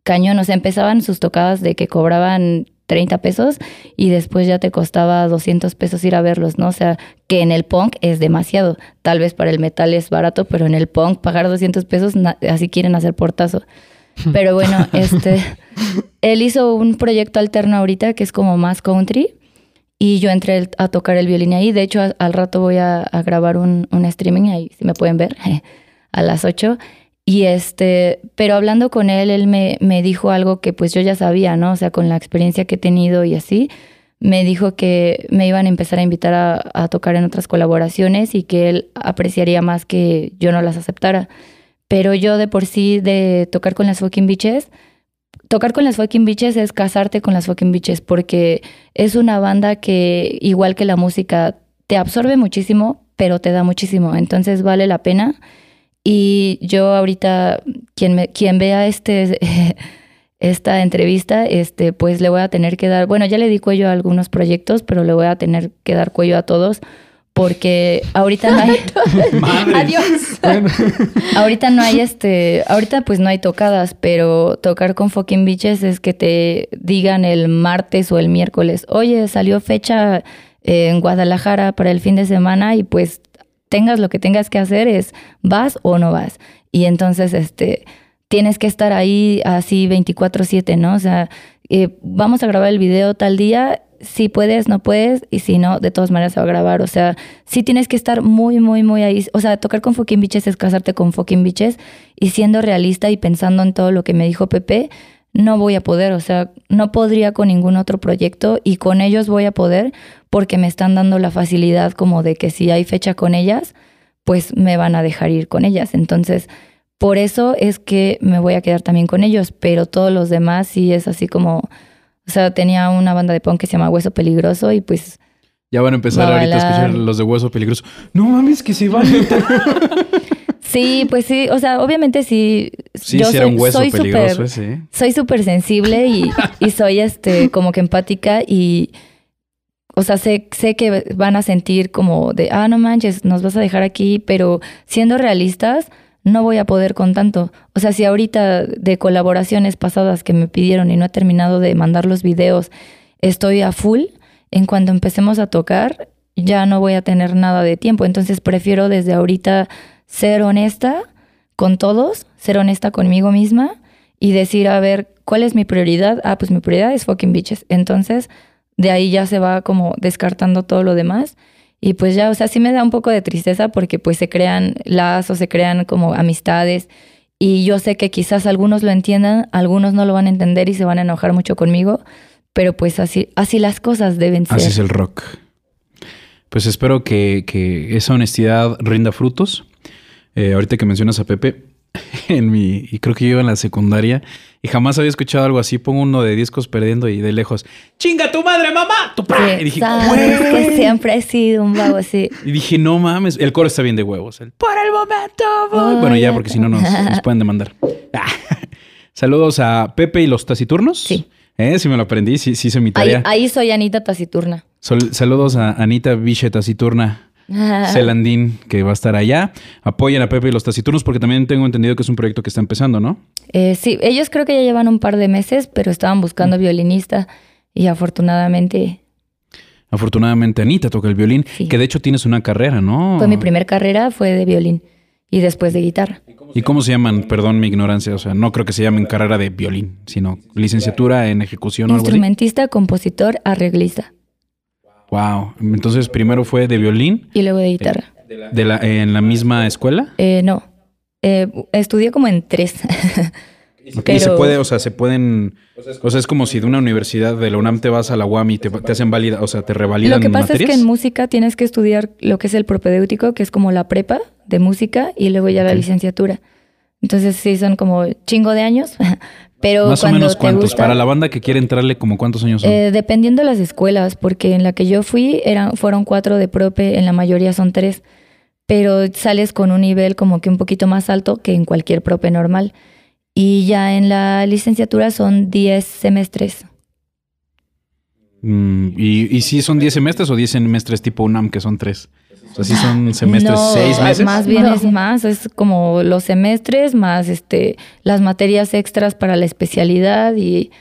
cañón, o sea, empezaban sus tocadas de que cobraban 30 pesos y después ya te costaba 200 pesos ir a verlos, ¿no? O sea, que en el punk es demasiado. Tal vez para el metal es barato, pero en el punk pagar 200 pesos, así quieren hacer portazo. Pero bueno, este, él hizo un proyecto alterno ahorita que es como más country y yo entré a tocar el violín ahí. De hecho, al rato voy a, a grabar un, un streaming ahí, si me pueden ver, a las 8. Y este, pero hablando con él, él me, me dijo algo que pues yo ya sabía, ¿no? O sea, con la experiencia que he tenido y así, me dijo que me iban a empezar a invitar a, a tocar en otras colaboraciones y que él apreciaría más que yo no las aceptara. Pero yo de por sí, de tocar con las fucking bitches, tocar con las fucking bitches es casarte con las fucking bitches porque es una banda que, igual que la música, te absorbe muchísimo, pero te da muchísimo. Entonces vale la pena. Y yo ahorita, quien, me, quien vea este, esta entrevista, este, pues le voy a tener que dar, bueno, ya le di cuello a algunos proyectos, pero le voy a tener que dar cuello a todos porque ahorita no hay.
Adiós.
ahorita no hay este, ahorita pues no hay tocadas, pero tocar con fucking bitches es que te digan el martes o el miércoles, oye, salió fecha en Guadalajara para el fin de semana y pues tengas lo que tengas que hacer es vas o no vas. Y entonces, este, tienes que estar ahí así 24/7, ¿no? O sea, eh, vamos a grabar el video tal día, si puedes, no puedes, y si no, de todas maneras se va a grabar. O sea, sí tienes que estar muy, muy, muy ahí. O sea, tocar con fucking bitches es casarte con fucking bitches y siendo realista y pensando en todo lo que me dijo Pepe, no voy a poder, o sea, no podría con ningún otro proyecto y con ellos voy a poder porque me están dando la facilidad como de que si hay fecha con ellas, pues me van a dejar ir con ellas. Entonces, por eso es que me voy a quedar también con ellos, pero todos los demás sí es así como, o sea, tenía una banda de punk que se llama Hueso Peligroso y pues
Ya van a empezar
Va a
ahorita a escuchar los de Hueso Peligroso. No mames, que se van.
sí, pues sí, o sea, obviamente sí.
Sí,
yo
sí era
soy,
un hueso
soy
peligroso ese. ¿eh?
soy súper sensible y, y soy este como que empática y o sea, sé, sé que van a sentir como de, ah, no manches, nos vas a dejar aquí, pero siendo realistas, no voy a poder con tanto. O sea, si ahorita de colaboraciones pasadas que me pidieron y no he terminado de mandar los videos, estoy a full, en cuanto empecemos a tocar, ya no voy a tener nada de tiempo. Entonces prefiero desde ahorita ser honesta con todos, ser honesta conmigo misma y decir, a ver, ¿cuál es mi prioridad? Ah, pues mi prioridad es fucking bitches. Entonces, de ahí ya se va como descartando todo lo demás. Y pues ya, o sea, sí me da un poco de tristeza porque pues se crean lazos, se crean como amistades. Y yo sé que quizás algunos lo entiendan, algunos no lo van a entender y se van a enojar mucho conmigo. Pero pues así, así las cosas deben ser.
Así es el rock. Pues espero que, que esa honestidad rinda frutos. Eh, ahorita que mencionas a Pepe, en mi, y creo que yo iba en la secundaria y jamás había escuchado algo así. Pongo uno de discos perdiendo y de lejos, ¡chinga tu madre, mamá! ¡Tu pa! Y dije,
que siempre he sido un vago así.
Y dije, no mames, el coro está bien de huevos. El, Por el momento. voy". Bueno, ya, porque si no nos, nos pueden demandar. Ah. Saludos a Pepe y los taciturnos.
Sí.
Eh, sí me lo aprendí, sí, sí hice mi
Ahí,
tarea.
ahí soy Anita Taciturna.
Sol- saludos a Anita Viche Taciturna. Celandín, que va a estar allá. Apoyen a Pepe y los taciturnos porque también tengo entendido que es un proyecto que está empezando, ¿no?
Eh, sí, ellos creo que ya llevan un par de meses, pero estaban
Mm.
buscando violinista y afortunadamente
Afortunadamente Anita toca el violín,
Sí.
que de hecho tienes una carrera, ¿no?
fue mi primer carrera, fue de violín y después de guitarra.
¿Y cómo se llaman? Perdón mi ignorancia, o sea, no creo que se llamen carrera de violín, sino licenciatura en ejecución o algo así.
Instrumentista, compositor, arreglista.
Wow. Entonces primero fue de violín
Y luego de guitarra.
de la, en la misma escuela.
Eh, no. Eh, estudié como en tres.
Y se puede, o sea, se pueden, o sea, es como si de una universidad de la UNAM te vas a la UAM y te, te hacen válida, o sea, te revalidan
Lo que pasa
materias.
es que en música tienes que estudiar lo que es el propedéutico, que es como la prepa de música, y luego ya la licenciatura. Entonces sí son como chingo de años, pero
Más o menos cuántos.
gusta-
Para la banda que quiere entrarle, como cuántos años son.
Eh, dependiendo de las escuelas, porque en la que yo fui eran, fueron cuatro de prope, en la mayoría son tres, pero sales con un nivel como que un poquito más alto que en cualquier prope normal. Y ya en la licenciatura son 10 semestres.
Mm, y, y si son 10 semestres o 10 semestres tipo UNAM, que son tres. O sea, si son semestres,
No,
6 meses.
Más bien
No.
es más, es como los semestres más este las materias extras para la especialidad y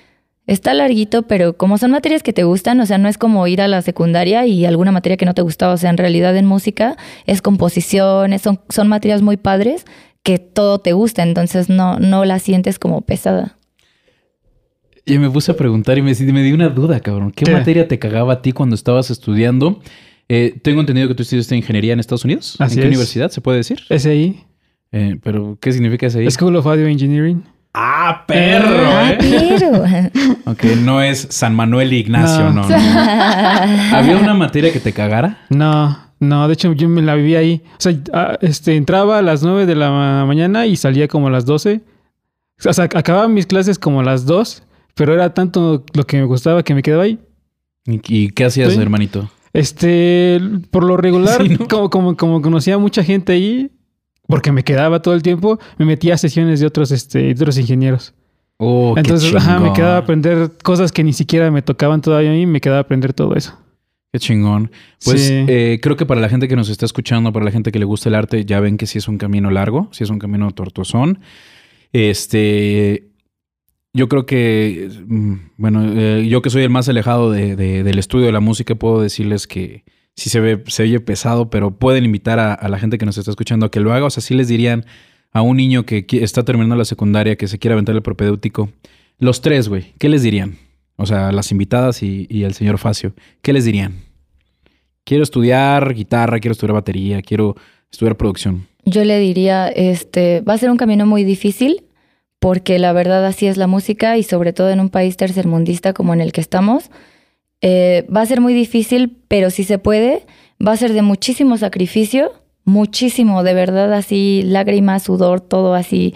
está larguito, pero como son materias que te gustan, o sea, no es como ir a la secundaria y alguna materia que no te gustaba, o sea, en realidad en música es composición, es- son, son materias muy padres que todo te gusta, entonces no, no la sientes como pesada.
Y me puse a preguntar y me, me di una duda, cabrón. ¿Qué,
¿Qué?
materia te cagaba a ti cuando estabas estudiando? Eh, tengo entendido que tú estudiaste ingeniería en Estados Unidos.
Así
¿En qué
es.
universidad se puede decir?
SI.
Eh, pero, ¿qué significa ahí?
School of Audio Engineering.
¡Ah, perro!
Ah,
eh!
pero
Ok, no es San Manuel Ignacio, no.
No.
no. ¿Había una materia que te cagara?
No, no, de hecho yo me la viví ahí. O sea, ah, este, entraba a las 9 de la ma- mañana y salía como a las 12. O sea, acababa mis clases como a las 2, pero era tanto lo que me gustaba que me quedaba ahí.
¿Y, y qué hacías,
Sí.
hermanito?
Este, por lo regular,
Sí, ¿no?
como, como, como conocía a mucha gente ahí, porque me quedaba todo el tiempo, me metía a sesiones de otros, este, de otros ingenieros.
Oh,
Entonces, ajá, me quedaba a aprender cosas que ni siquiera me tocaban todavía a mí, me quedaba a aprender todo eso.
Qué chingón. Pues
Sí.
eh, creo que para la gente que nos está escuchando, para la gente que le gusta el arte, ya ven que sí es un camino largo, sí es un camino tortuosón. Este, yo creo que, mm, bueno, eh, yo que soy el más alejado de- de- del estudio de la música, puedo decirles que sí se ve, se oye pesado, pero pueden invitar a, la gente que nos está escuchando a que lo haga. O sea, sí les dirían a un niño que está terminando la secundaria, que se quiere aventar el propedéutico, los tres, güey, ¿qué les dirían? O sea, las invitadas y, y el señor Facio, ¿qué les dirían? Quiero estudiar guitarra, quiero estudiar batería, quiero estudiar producción.
Yo le diría, este, va a ser un camino muy difícil porque la verdad así es la música y sobre todo en un país tercermundista como en el que estamos, eh, va a ser muy difícil, pero si se puede, va a ser de muchísimo sacrificio, muchísimo, de verdad, así lágrimas, sudor, todo así,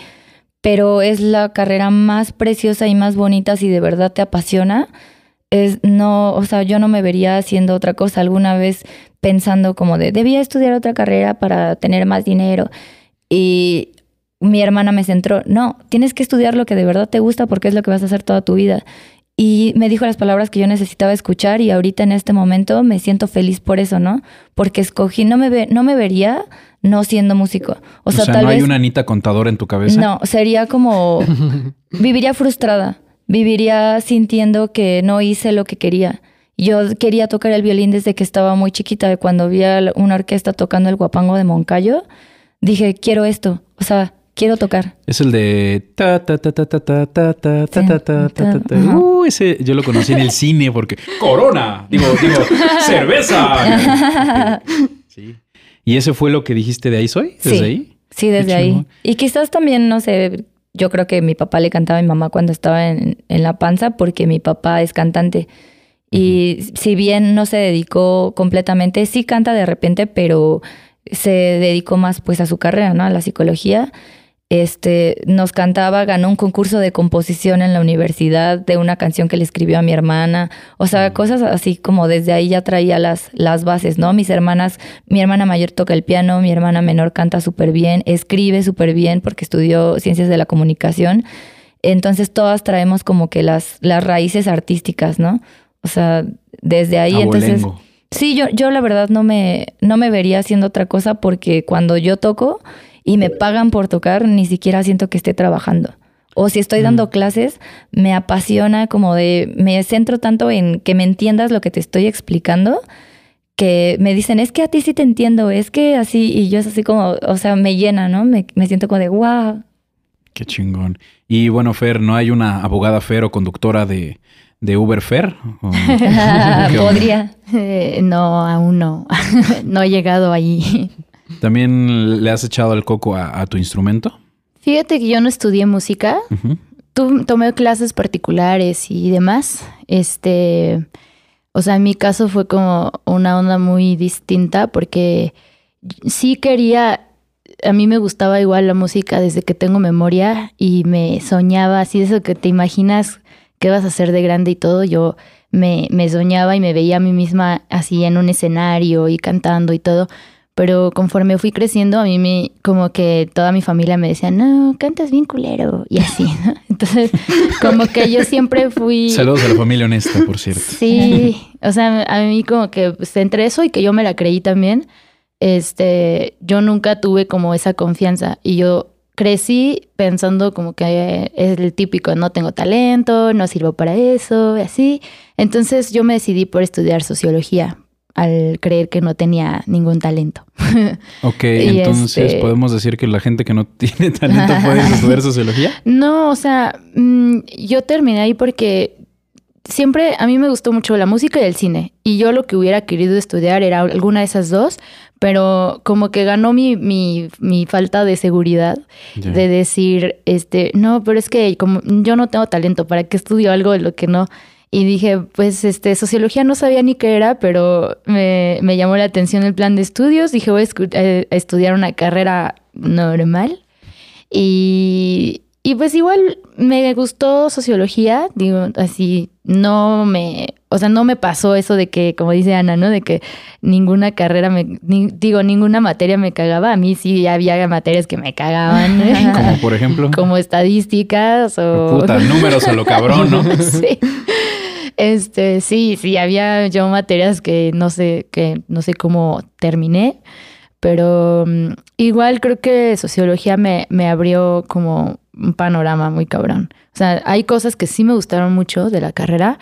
pero es la carrera más preciosa y más bonita si de verdad te apasiona. Es no, o sea, yo no me vería haciendo otra cosa alguna vez pensando como de debía estudiar otra carrera para tener más dinero y mi hermana me centró, no, tienes que estudiar lo que de verdad te gusta porque es lo que vas a hacer toda tu vida. Y me dijo las palabras que yo necesitaba escuchar y ahorita en este momento me siento feliz por eso, ¿no? Porque escogí, no me, ve, no me vería no siendo músico. O sea, tal
no
vez...
hay una Anita contadora en tu cabeza.
No, sería como... viviría frustrada. Viviría sintiendo que no hice lo que quería. Yo quería tocar el violín desde que estaba muy chiquita. Cuando vi a una orquesta tocando el guapango de Moncayo, dije, quiero esto. O sea, quiero tocar.
Es el de ta ta ta ta ta ta ta ta ta ta ta ta. Uh, ese yo lo conocí en el cine porque Corona, digo, digo, cerveza. Sí. ¿Y ese fue lo que dijiste de ahí soy? ¿Desde
Sí.
ahí?
Sí, desde ahí. Y quizás también, no sé, yo creo que mi papá le cantaba a mi mamá cuando estaba en, en la panza porque mi papá es cantante. Y si bien no se dedicó completamente, sí canta de repente, pero se dedicó más pues a su carrera, ¿no? A la psicología. Este, nos cantaba, ganó un concurso de composición en la universidad de una canción que le escribió a mi hermana. O sea, cosas así como desde ahí ya traía las, las bases, ¿no? Mis hermanas, mi hermana mayor toca el piano, mi hermana menor canta súper bien, escribe súper bien porque estudió ciencias de la comunicación. Entonces todas traemos como que las, las raíces artísticas, ¿no? O sea, desde ahí entonces... Sí, yo, yo la verdad no me, no me vería haciendo otra cosa porque cuando yo toco y me pagan por tocar, ni siquiera siento que esté trabajando. O si estoy dando clases, me apasiona como de, me centro tanto en que me entiendas lo que te estoy explicando, que me dicen, es que a ti sí te entiendo, es que así, y yo es así como, o sea, me llena, ¿no? Me, me siento como de, wow.
Qué chingón. Y bueno, Fer, ¿no hay una abogada Fer o conductora de, de Uber Fer?
Podría.
Eh, no, aún no. no he llegado ahí.
¿También le has echado el coco a, a tu instrumento?
Fíjate que yo no estudié música. Tu- tomé clases particulares y demás. Este, o sea, en mi caso fue como una onda muy distinta porque sí quería, a mí me gustaba igual la música desde que tengo memoria y me soñaba así, eso que te imaginas qué vas a hacer de grande y todo. Yo me, me soñaba y me veía a mí misma así en un escenario y cantando y todo. Pero conforme fui creciendo, a mí me, como que toda mi familia me decía, no, cantas bien culero, y así, ¿no? Entonces, como que yo siempre fui...
Saludos a la familia honesta, por cierto.
Sí, o sea, a mí como que pues, entre eso y que yo me la creí también, este, yo nunca tuve como esa confianza y yo crecí pensando como que es el típico, no tengo talento, no sirvo para eso, y así. Entonces yo me decidí por estudiar sociología al creer que no tenía ningún talento.
Ok,
Y
entonces
este-
podemos decir que la gente que no tiene talento puede estudiar sociología.
No, o sea, mm, yo terminé ahí porque siempre a mí me gustó mucho la música y el cine. Y yo lo que hubiera querido estudiar era alguna de esas dos, pero como que ganó mi, mi, mi falta de seguridad de decir, este, no, pero es que como yo no tengo talento, ¿para qué estudio algo de lo que no? Y dije, pues, este, sociología no sabía ni qué era, pero me, me llamó la atención el plan de estudios. Dije, voy a, eh, a estudiar una carrera normal. Y, y pues igual me gustó sociología, digo, así, no me, o sea, no me pasó eso de que, como dice Ana, ¿no? De que ninguna carrera me, ni- digo, ninguna materia me cagaba. A mí sí había materias que me cagaban, ¿eh?
Como por ejemplo.
como estadísticas o...
Puta, números a lo cabrón, ¿no?
sí. Este, sí, sí, había yo materias que no sé, que no sé cómo terminé, pero mm, igual creo que sociología me, me abrió como un panorama muy cabrón. O sea, hay cosas que sí me gustaron mucho de la carrera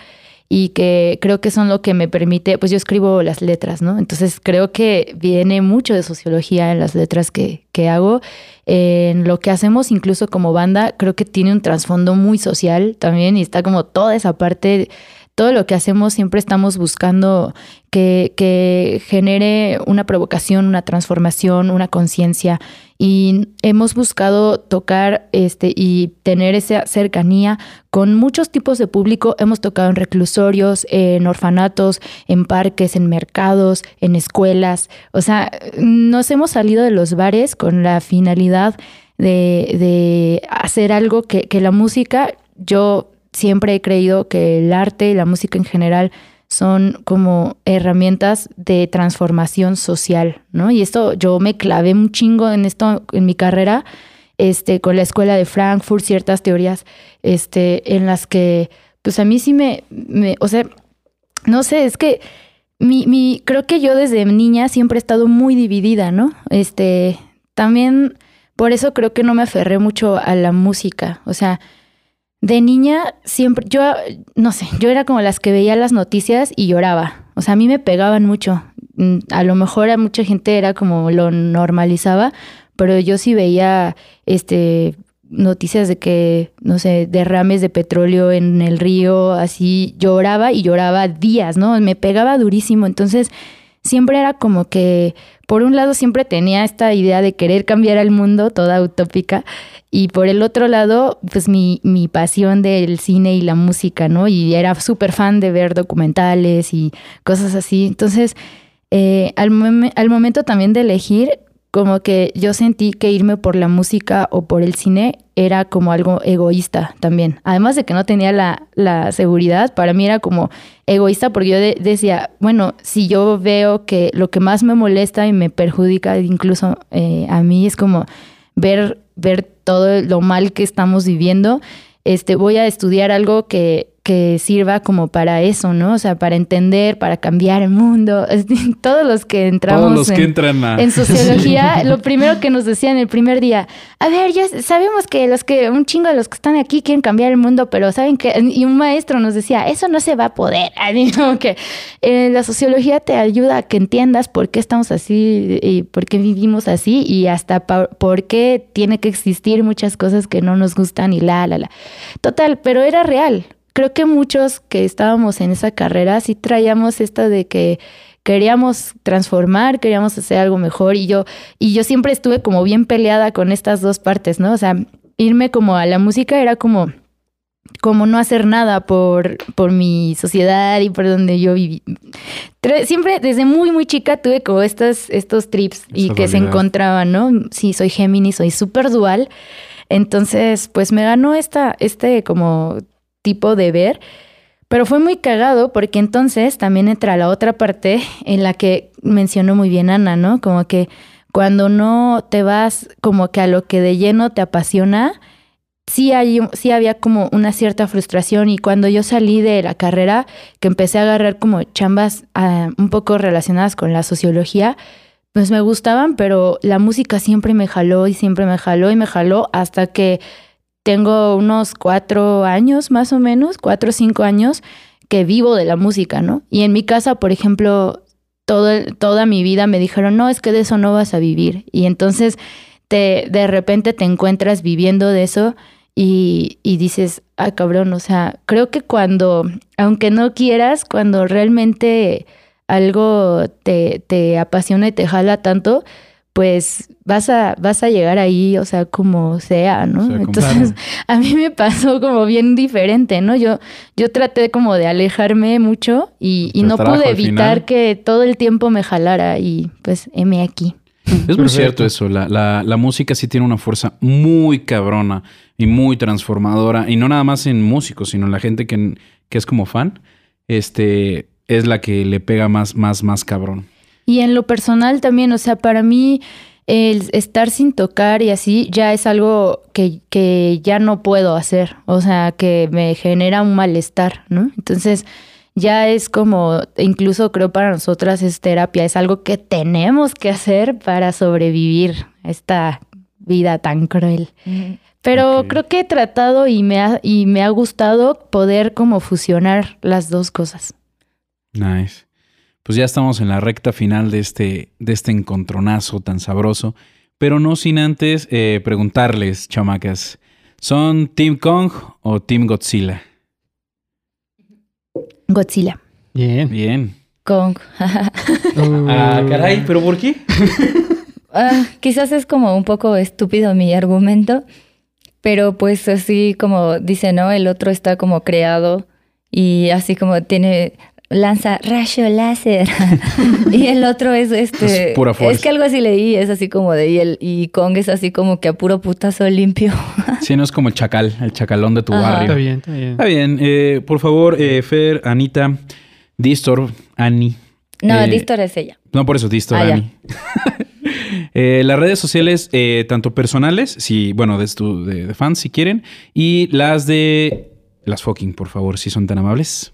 y que creo que son lo que me permite, pues yo escribo las letras, ¿no? Entonces creo que viene mucho de sociología en las letras que, que hago. En lo que hacemos incluso como banda, creo que tiene un trasfondo muy social también y está como toda esa parte, todo lo que hacemos siempre estamos buscando que, que genere una provocación, una transformación, una conciencia y hemos buscado tocar este y tener esa cercanía con muchos tipos de público. Hemos tocado en reclusorios, en orfanatos, en parques, en mercados, en escuelas. O sea, nos hemos salido de los bares con la finalidad de, de hacer algo que, que la música, yo siempre he creído que el arte y la música en general son como herramientas de transformación social, ¿no? Y esto yo me clavé un chingo en esto en mi carrera, este, con la escuela de Frankfurt, ciertas teorías, este, en las que, pues a mí sí me, me o sea, no sé, es que mi, mi, creo que yo desde niña siempre he estado muy dividida, ¿no? Este, también por eso creo que no me aferré mucho a la música, o sea, de niña siempre, yo, no sé, yo era como las que veía las noticias y lloraba. O sea, a mí me pegaban mucho. Mm, A lo mejor a mucha gente era como lo normalizaba, pero yo sí veía este noticias de que, no sé, derrames de petróleo en el río, así lloraba y lloraba días, ¿no? Me pegaba durísimo. Entonces, siempre era como que, por un lado, siempre tenía esta idea de querer cambiar al mundo, toda utópica, y por el otro lado, pues mi, mi pasión del cine y la música, ¿no? Y era súper fan de ver documentales y cosas así. Entonces, eh, al, al momento también de elegir, como que yo sentí que irme por la música o por el cine era como algo egoísta también. Además de que no tenía la, la seguridad, para mí era como egoísta porque yo de- decía, bueno, si yo veo que lo que más me molesta y me perjudica incluso eh, a mí es como ver, ver todo lo mal que estamos viviendo, este, voy a estudiar algo que, que sirva como para eso, ¿no? O sea, para entender, para cambiar el mundo. Todos los que entramos
Todos los
en,
que entran a...
en sociología, lo primero que nos decían el primer día, a ver, ya sabemos que los que, un chingo de los que están aquí quieren cambiar el mundo, pero saben que, y un maestro nos decía, eso no se va a poder. Como que eh, la sociología te ayuda a que entiendas por qué estamos así y por qué vivimos así y hasta por qué tiene que existir muchas cosas que no nos gustan y la, la, la. Total, pero era real. Creo que muchos que estábamos en esa carrera sí traíamos esta de que queríamos transformar, queríamos hacer algo mejor y yo y yo siempre estuve como bien peleada con estas dos partes, ¿no? O sea, irme como a la música era como como no hacer nada por, por mi sociedad y por donde yo viví. Siempre desde muy, muy chica tuve como estos, estos trips y que se encontraban, ¿no? Sí, soy Géminis, soy súper dual. Entonces, pues me ganó esta, este como tipo de ver. Pero fue muy cagado porque entonces también entra la otra parte en la que mencionó muy bien Ana, ¿no? Como que cuando no te vas como que a lo que de lleno te apasiona, sí, hay, sí había como una cierta frustración y cuando yo salí de la carrera, que empecé a agarrar como chambas ah, un poco relacionadas con la sociología, pues me gustaban, pero la música siempre me jaló y siempre me jaló y me jaló hasta que tengo unos cuatro años más o menos, cuatro o cinco años que vivo de la música, ¿no? Y en mi casa, por ejemplo, todo, toda mi vida me dijeron, no, es que de eso no vas a vivir. Y entonces te, de repente te encuentras viviendo de eso y, y dices, ah, cabrón, o sea, creo que cuando, aunque no quieras, cuando realmente algo te, te apasiona y te jala tanto, pues vas a, vas a llegar ahí, o sea, como sea, ¿no?
O sea, como-
Entonces, a mí me pasó como bien diferente, ¿no? Yo, yo traté como de alejarme mucho y, no pude evitar
final.
que todo el tiempo me jalara y pues heme aquí.
Es muy cierto eso. La, la- la música sí tiene una fuerza muy cabrona y muy transformadora. Y no nada más en músicos, sino en la gente que, que es como fan. Este es la que le pega más, más, más cabrón.
Y en lo personal también, o sea, para mí el estar sin tocar y así ya es algo que, que ya no puedo hacer, o sea, que me genera un malestar, ¿no? Entonces ya es como, incluso creo para nosotras es terapia, es algo que tenemos que hacer para sobrevivir a esta vida tan cruel. Pero
Ok.
creo que he tratado y me, ha, y me ha gustado poder como fusionar las dos cosas.
Nice. Pues ya estamos en la recta final de este, de este encontronazo tan sabroso. Pero no sin antes eh, preguntarles, chamacas, ¿son Team Kong o Team Godzilla?
Godzilla.
Bien.
Bien.
Kong.
Uh,
¿pero por qué?
Ah, quizás es como un poco estúpido mi argumento, pero pues así como dice, ¿no? El otro está como creado y así como tiene lanza rayo láser y el otro es este
Es pura fuerza.
que algo así leí es así como de y el y Kong es así como que a puro putazo limpio
Sí, no es como el chacal, el chacalón de tu
Ajá.
barrio.
Está bien, está bien.
Está bien. eh, por favor, eh, Fer, Anita, Distor, Ani.
no
Eh,
Distor es ella
No, por eso, Distor,
Ah.
Ani. Eh, las redes sociales, eh, tanto personales, si, bueno, de, tu- de, de fans, si quieren, y las de las fucking, por favor, si son tan amables.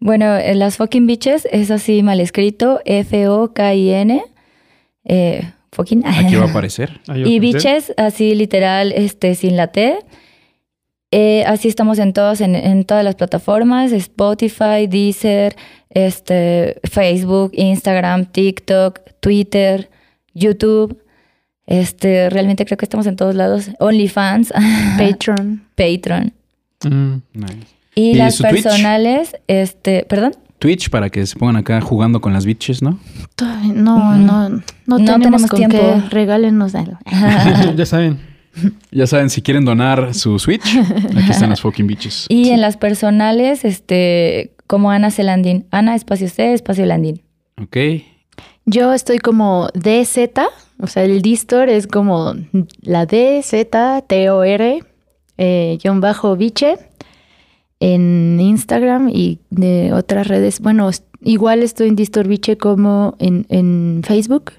Bueno en las fucking bitches es así mal escrito F O K I N eh, fucking
Aquí va a aparecer.
Y biches, así literal, este, sin la T. Eh, así estamos en todos, en, en todas las plataformas, Spotify, Deezer, este, Facebook, Instagram, TikTok, Twitter, YouTube. Este, realmente creo que estamos en todos lados. OnlyFans,
Patreon.
Patreon.
Mm.
Nice.
Y,
¿Y
las
Twitch?
personales, este, perdón.
Twitch para que se pongan acá jugando con las bitches, ¿no?
Todavía No, no, no,
No
tenemos,
tenemos
con
tiempo.
qué. Regálenos algo.
ya saben.
Ya saben, si quieren donar su Switch, aquí están las fucking bitches.
Y en las personales, este, como Ana Celandín. Ana, espacio C, espacio Landín.
Ok.
Yo estoy como DZ, o sea, el Distor es como la DZ, T-O-R, eh, guion bajo biche, en Instagram y de otras redes. Bueno, igual estoy en Distor Biche como en, en Facebook.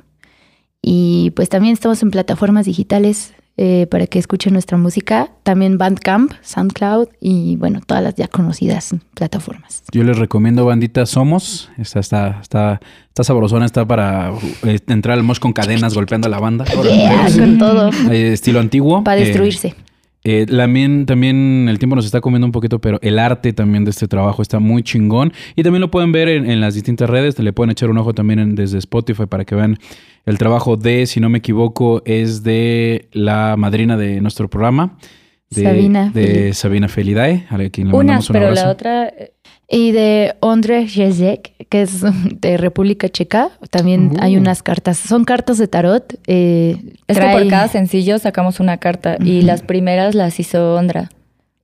Y pues también estamos en plataformas digitales. eh, para que escuchen nuestra música. También Bandcamp, SoundCloud y bueno, todas las ya conocidas plataformas.
Yo les recomiendo bandita Somos. Esta está, está, está sabrosona, está para eh, entrar al mosh con cadenas golpeando a la banda.
Yeah, con todo.
Eh, estilo antiguo.
Para
Eh,
destruirse.
Eh, también, también el tiempo nos está comiendo un poquito, pero el arte también de este trabajo está muy chingón. Y también lo pueden ver en, en las distintas redes. Le pueden echar un ojo también en- desde Spotify para que vean el trabajo de, si no me equivoco, es de la madrina de nuestro programa. De,
Sabina
De Sabina Felidae, a quien le
Unas,
un
pero
abrazo.
la otra... eh,
Y de Ondrej Jezek, que es de República Checa, también
Uh.
hay unas cartas. Son cartas de tarot. eh,
Es
trae-
que por cada sencillo sacamos una carta y las primeras las hizo Ondra.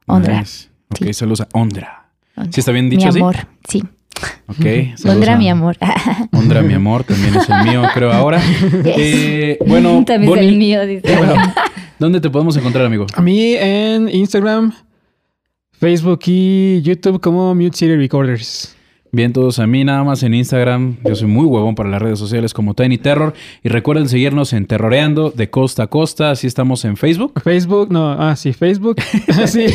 Ondra.
Nice. Ok,
Sí.
saludos a Ondra.
Ondra.
¿Sí está bien
Mi
dicho así?
amor, sí.
Ok. saludos
Ondra,
a-
mi amor.
Ondra, mi amor, también es el mío, creo, ahora. Eh, bueno,
También es el mío, dice.
bueno, ¿dónde te podemos encontrar, amigo?
A mí en Instagram, Facebook y YouTube como Mute City Recorders.
Bien, todos a mí nada más en Instagram. Yo soy muy huevón para las redes sociales como Tiny Terror. Y recuerden seguirnos en Terroreando de costa a costa. Así estamos en Facebook.
Facebook, no, ah, sí, Facebook. sí.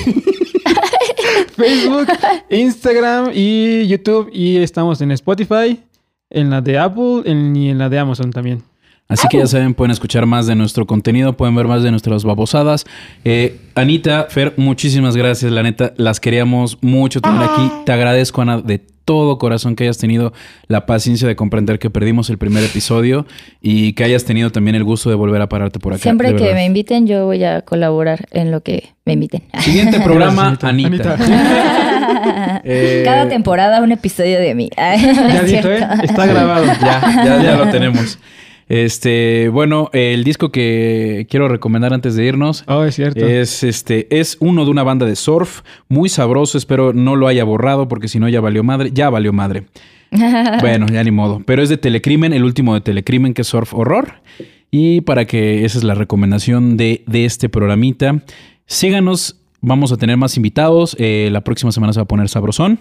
Facebook, Instagram y YouTube. Y estamos en Spotify, en la de Apple en- y en la de Amazon también.
Así que ya saben, pueden escuchar más de nuestro contenido, pueden ver más de nuestras babosadas. Eh, Anita, Fer, muchísimas gracias. La neta, las queríamos mucho tener aquí. Te agradezco, Ana, de todo corazón que hayas tenido la paciencia de comprender que perdimos el primer episodio y que hayas tenido también el gusto de volver a pararte por acá.
Siempre que me inviten, yo voy a colaborar en lo que me inviten.
Siguiente programa,
Gracias,
Anita. Eh,
Cada temporada un episodio de mí.
Ya
Es
dijo, ¿eh? Está grabado.
Ya, ya, ya lo tenemos. Este, bueno, el disco que quiero recomendar antes de irnos
Oh, es cierto.
es este, es uno de una banda de surf, muy sabroso, espero no lo haya borrado porque si no ya valió madre, ya valió madre. bueno, ya ni modo, pero es de Telecrimen, el último de Telecrimen que es Surf Horror. Y para que esa es la recomendación de, de este programita, síganos, vamos a tener más invitados, eh, la próxima semana se va a poner sabrosón.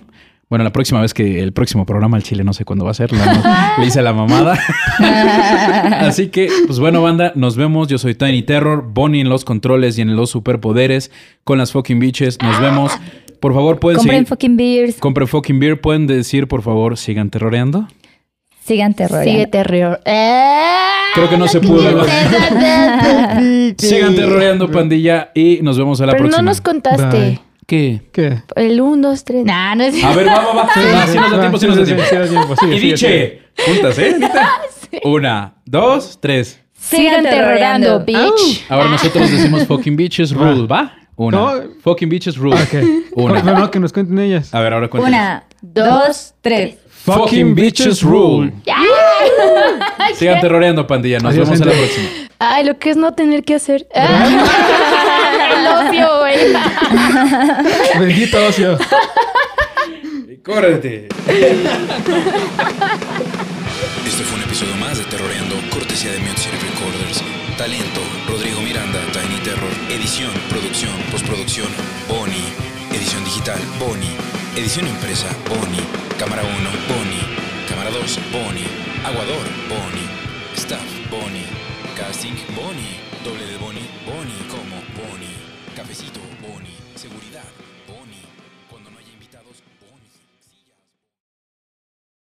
Bueno, la próxima vez que el próximo programa al Chile no sé cuándo va a ser, la- le hice la mamada. Así que, pues bueno, banda, nos vemos. Yo soy Tiny Terror, Bonnie en los controles y en los superpoderes con las fucking bitches. Nos vemos. Por favor, pueden
Compren
seguir.
fucking beers.
Compren fucking beer. Pueden decir, por favor, sigan terroreando.
Sigan terror.
Sigue terror.
Creo que no se pudo. sigan terroreando, pandilla. Y nos vemos a la
Pero no
próxima.
nos contaste.
Bye.
¿Qué?
¿Qué?
El 1, 2, 3. Nah, no es
A ver, va, va, va. Va, sí nos da tiempo, sí nos da tiempo.
Sí, sí, sí,
Y diche. Juntas, ¿eh? Una, dos, tres.
Sigan terrorando, bitch.
Ahora nosotros decimos fucking bitches rule, ¿va? Una.
No.
Fucking bitches rule.
Ok.
Una.
No, no, que nos cuenten ellas.
A ver, ahora cuéntanos.
Una, dos, tres.
Fucking bitches rule. Sigan terroreando, pandilla. Nos
Adiós,
vemos a la
gente.
próxima.
Ay, lo que es no tener que hacer.
Bendito ocio.
Córrete.
Este fue un episodio más de Terroreando, cortesía de City Recorders. Talento, Rodrigo Miranda, Tiny Terror. Edición, producción, postproducción, Bonnie. Edición digital, Bonnie. Edición impresa, Bonnie. Cámara 1, Bonnie. Cámara 2, Bonnie. Aguador, Bonnie. Staff, Bonnie. Casting, Bonnie. Doble de Bonnie, Bonnie como Bonnie. Cafecito,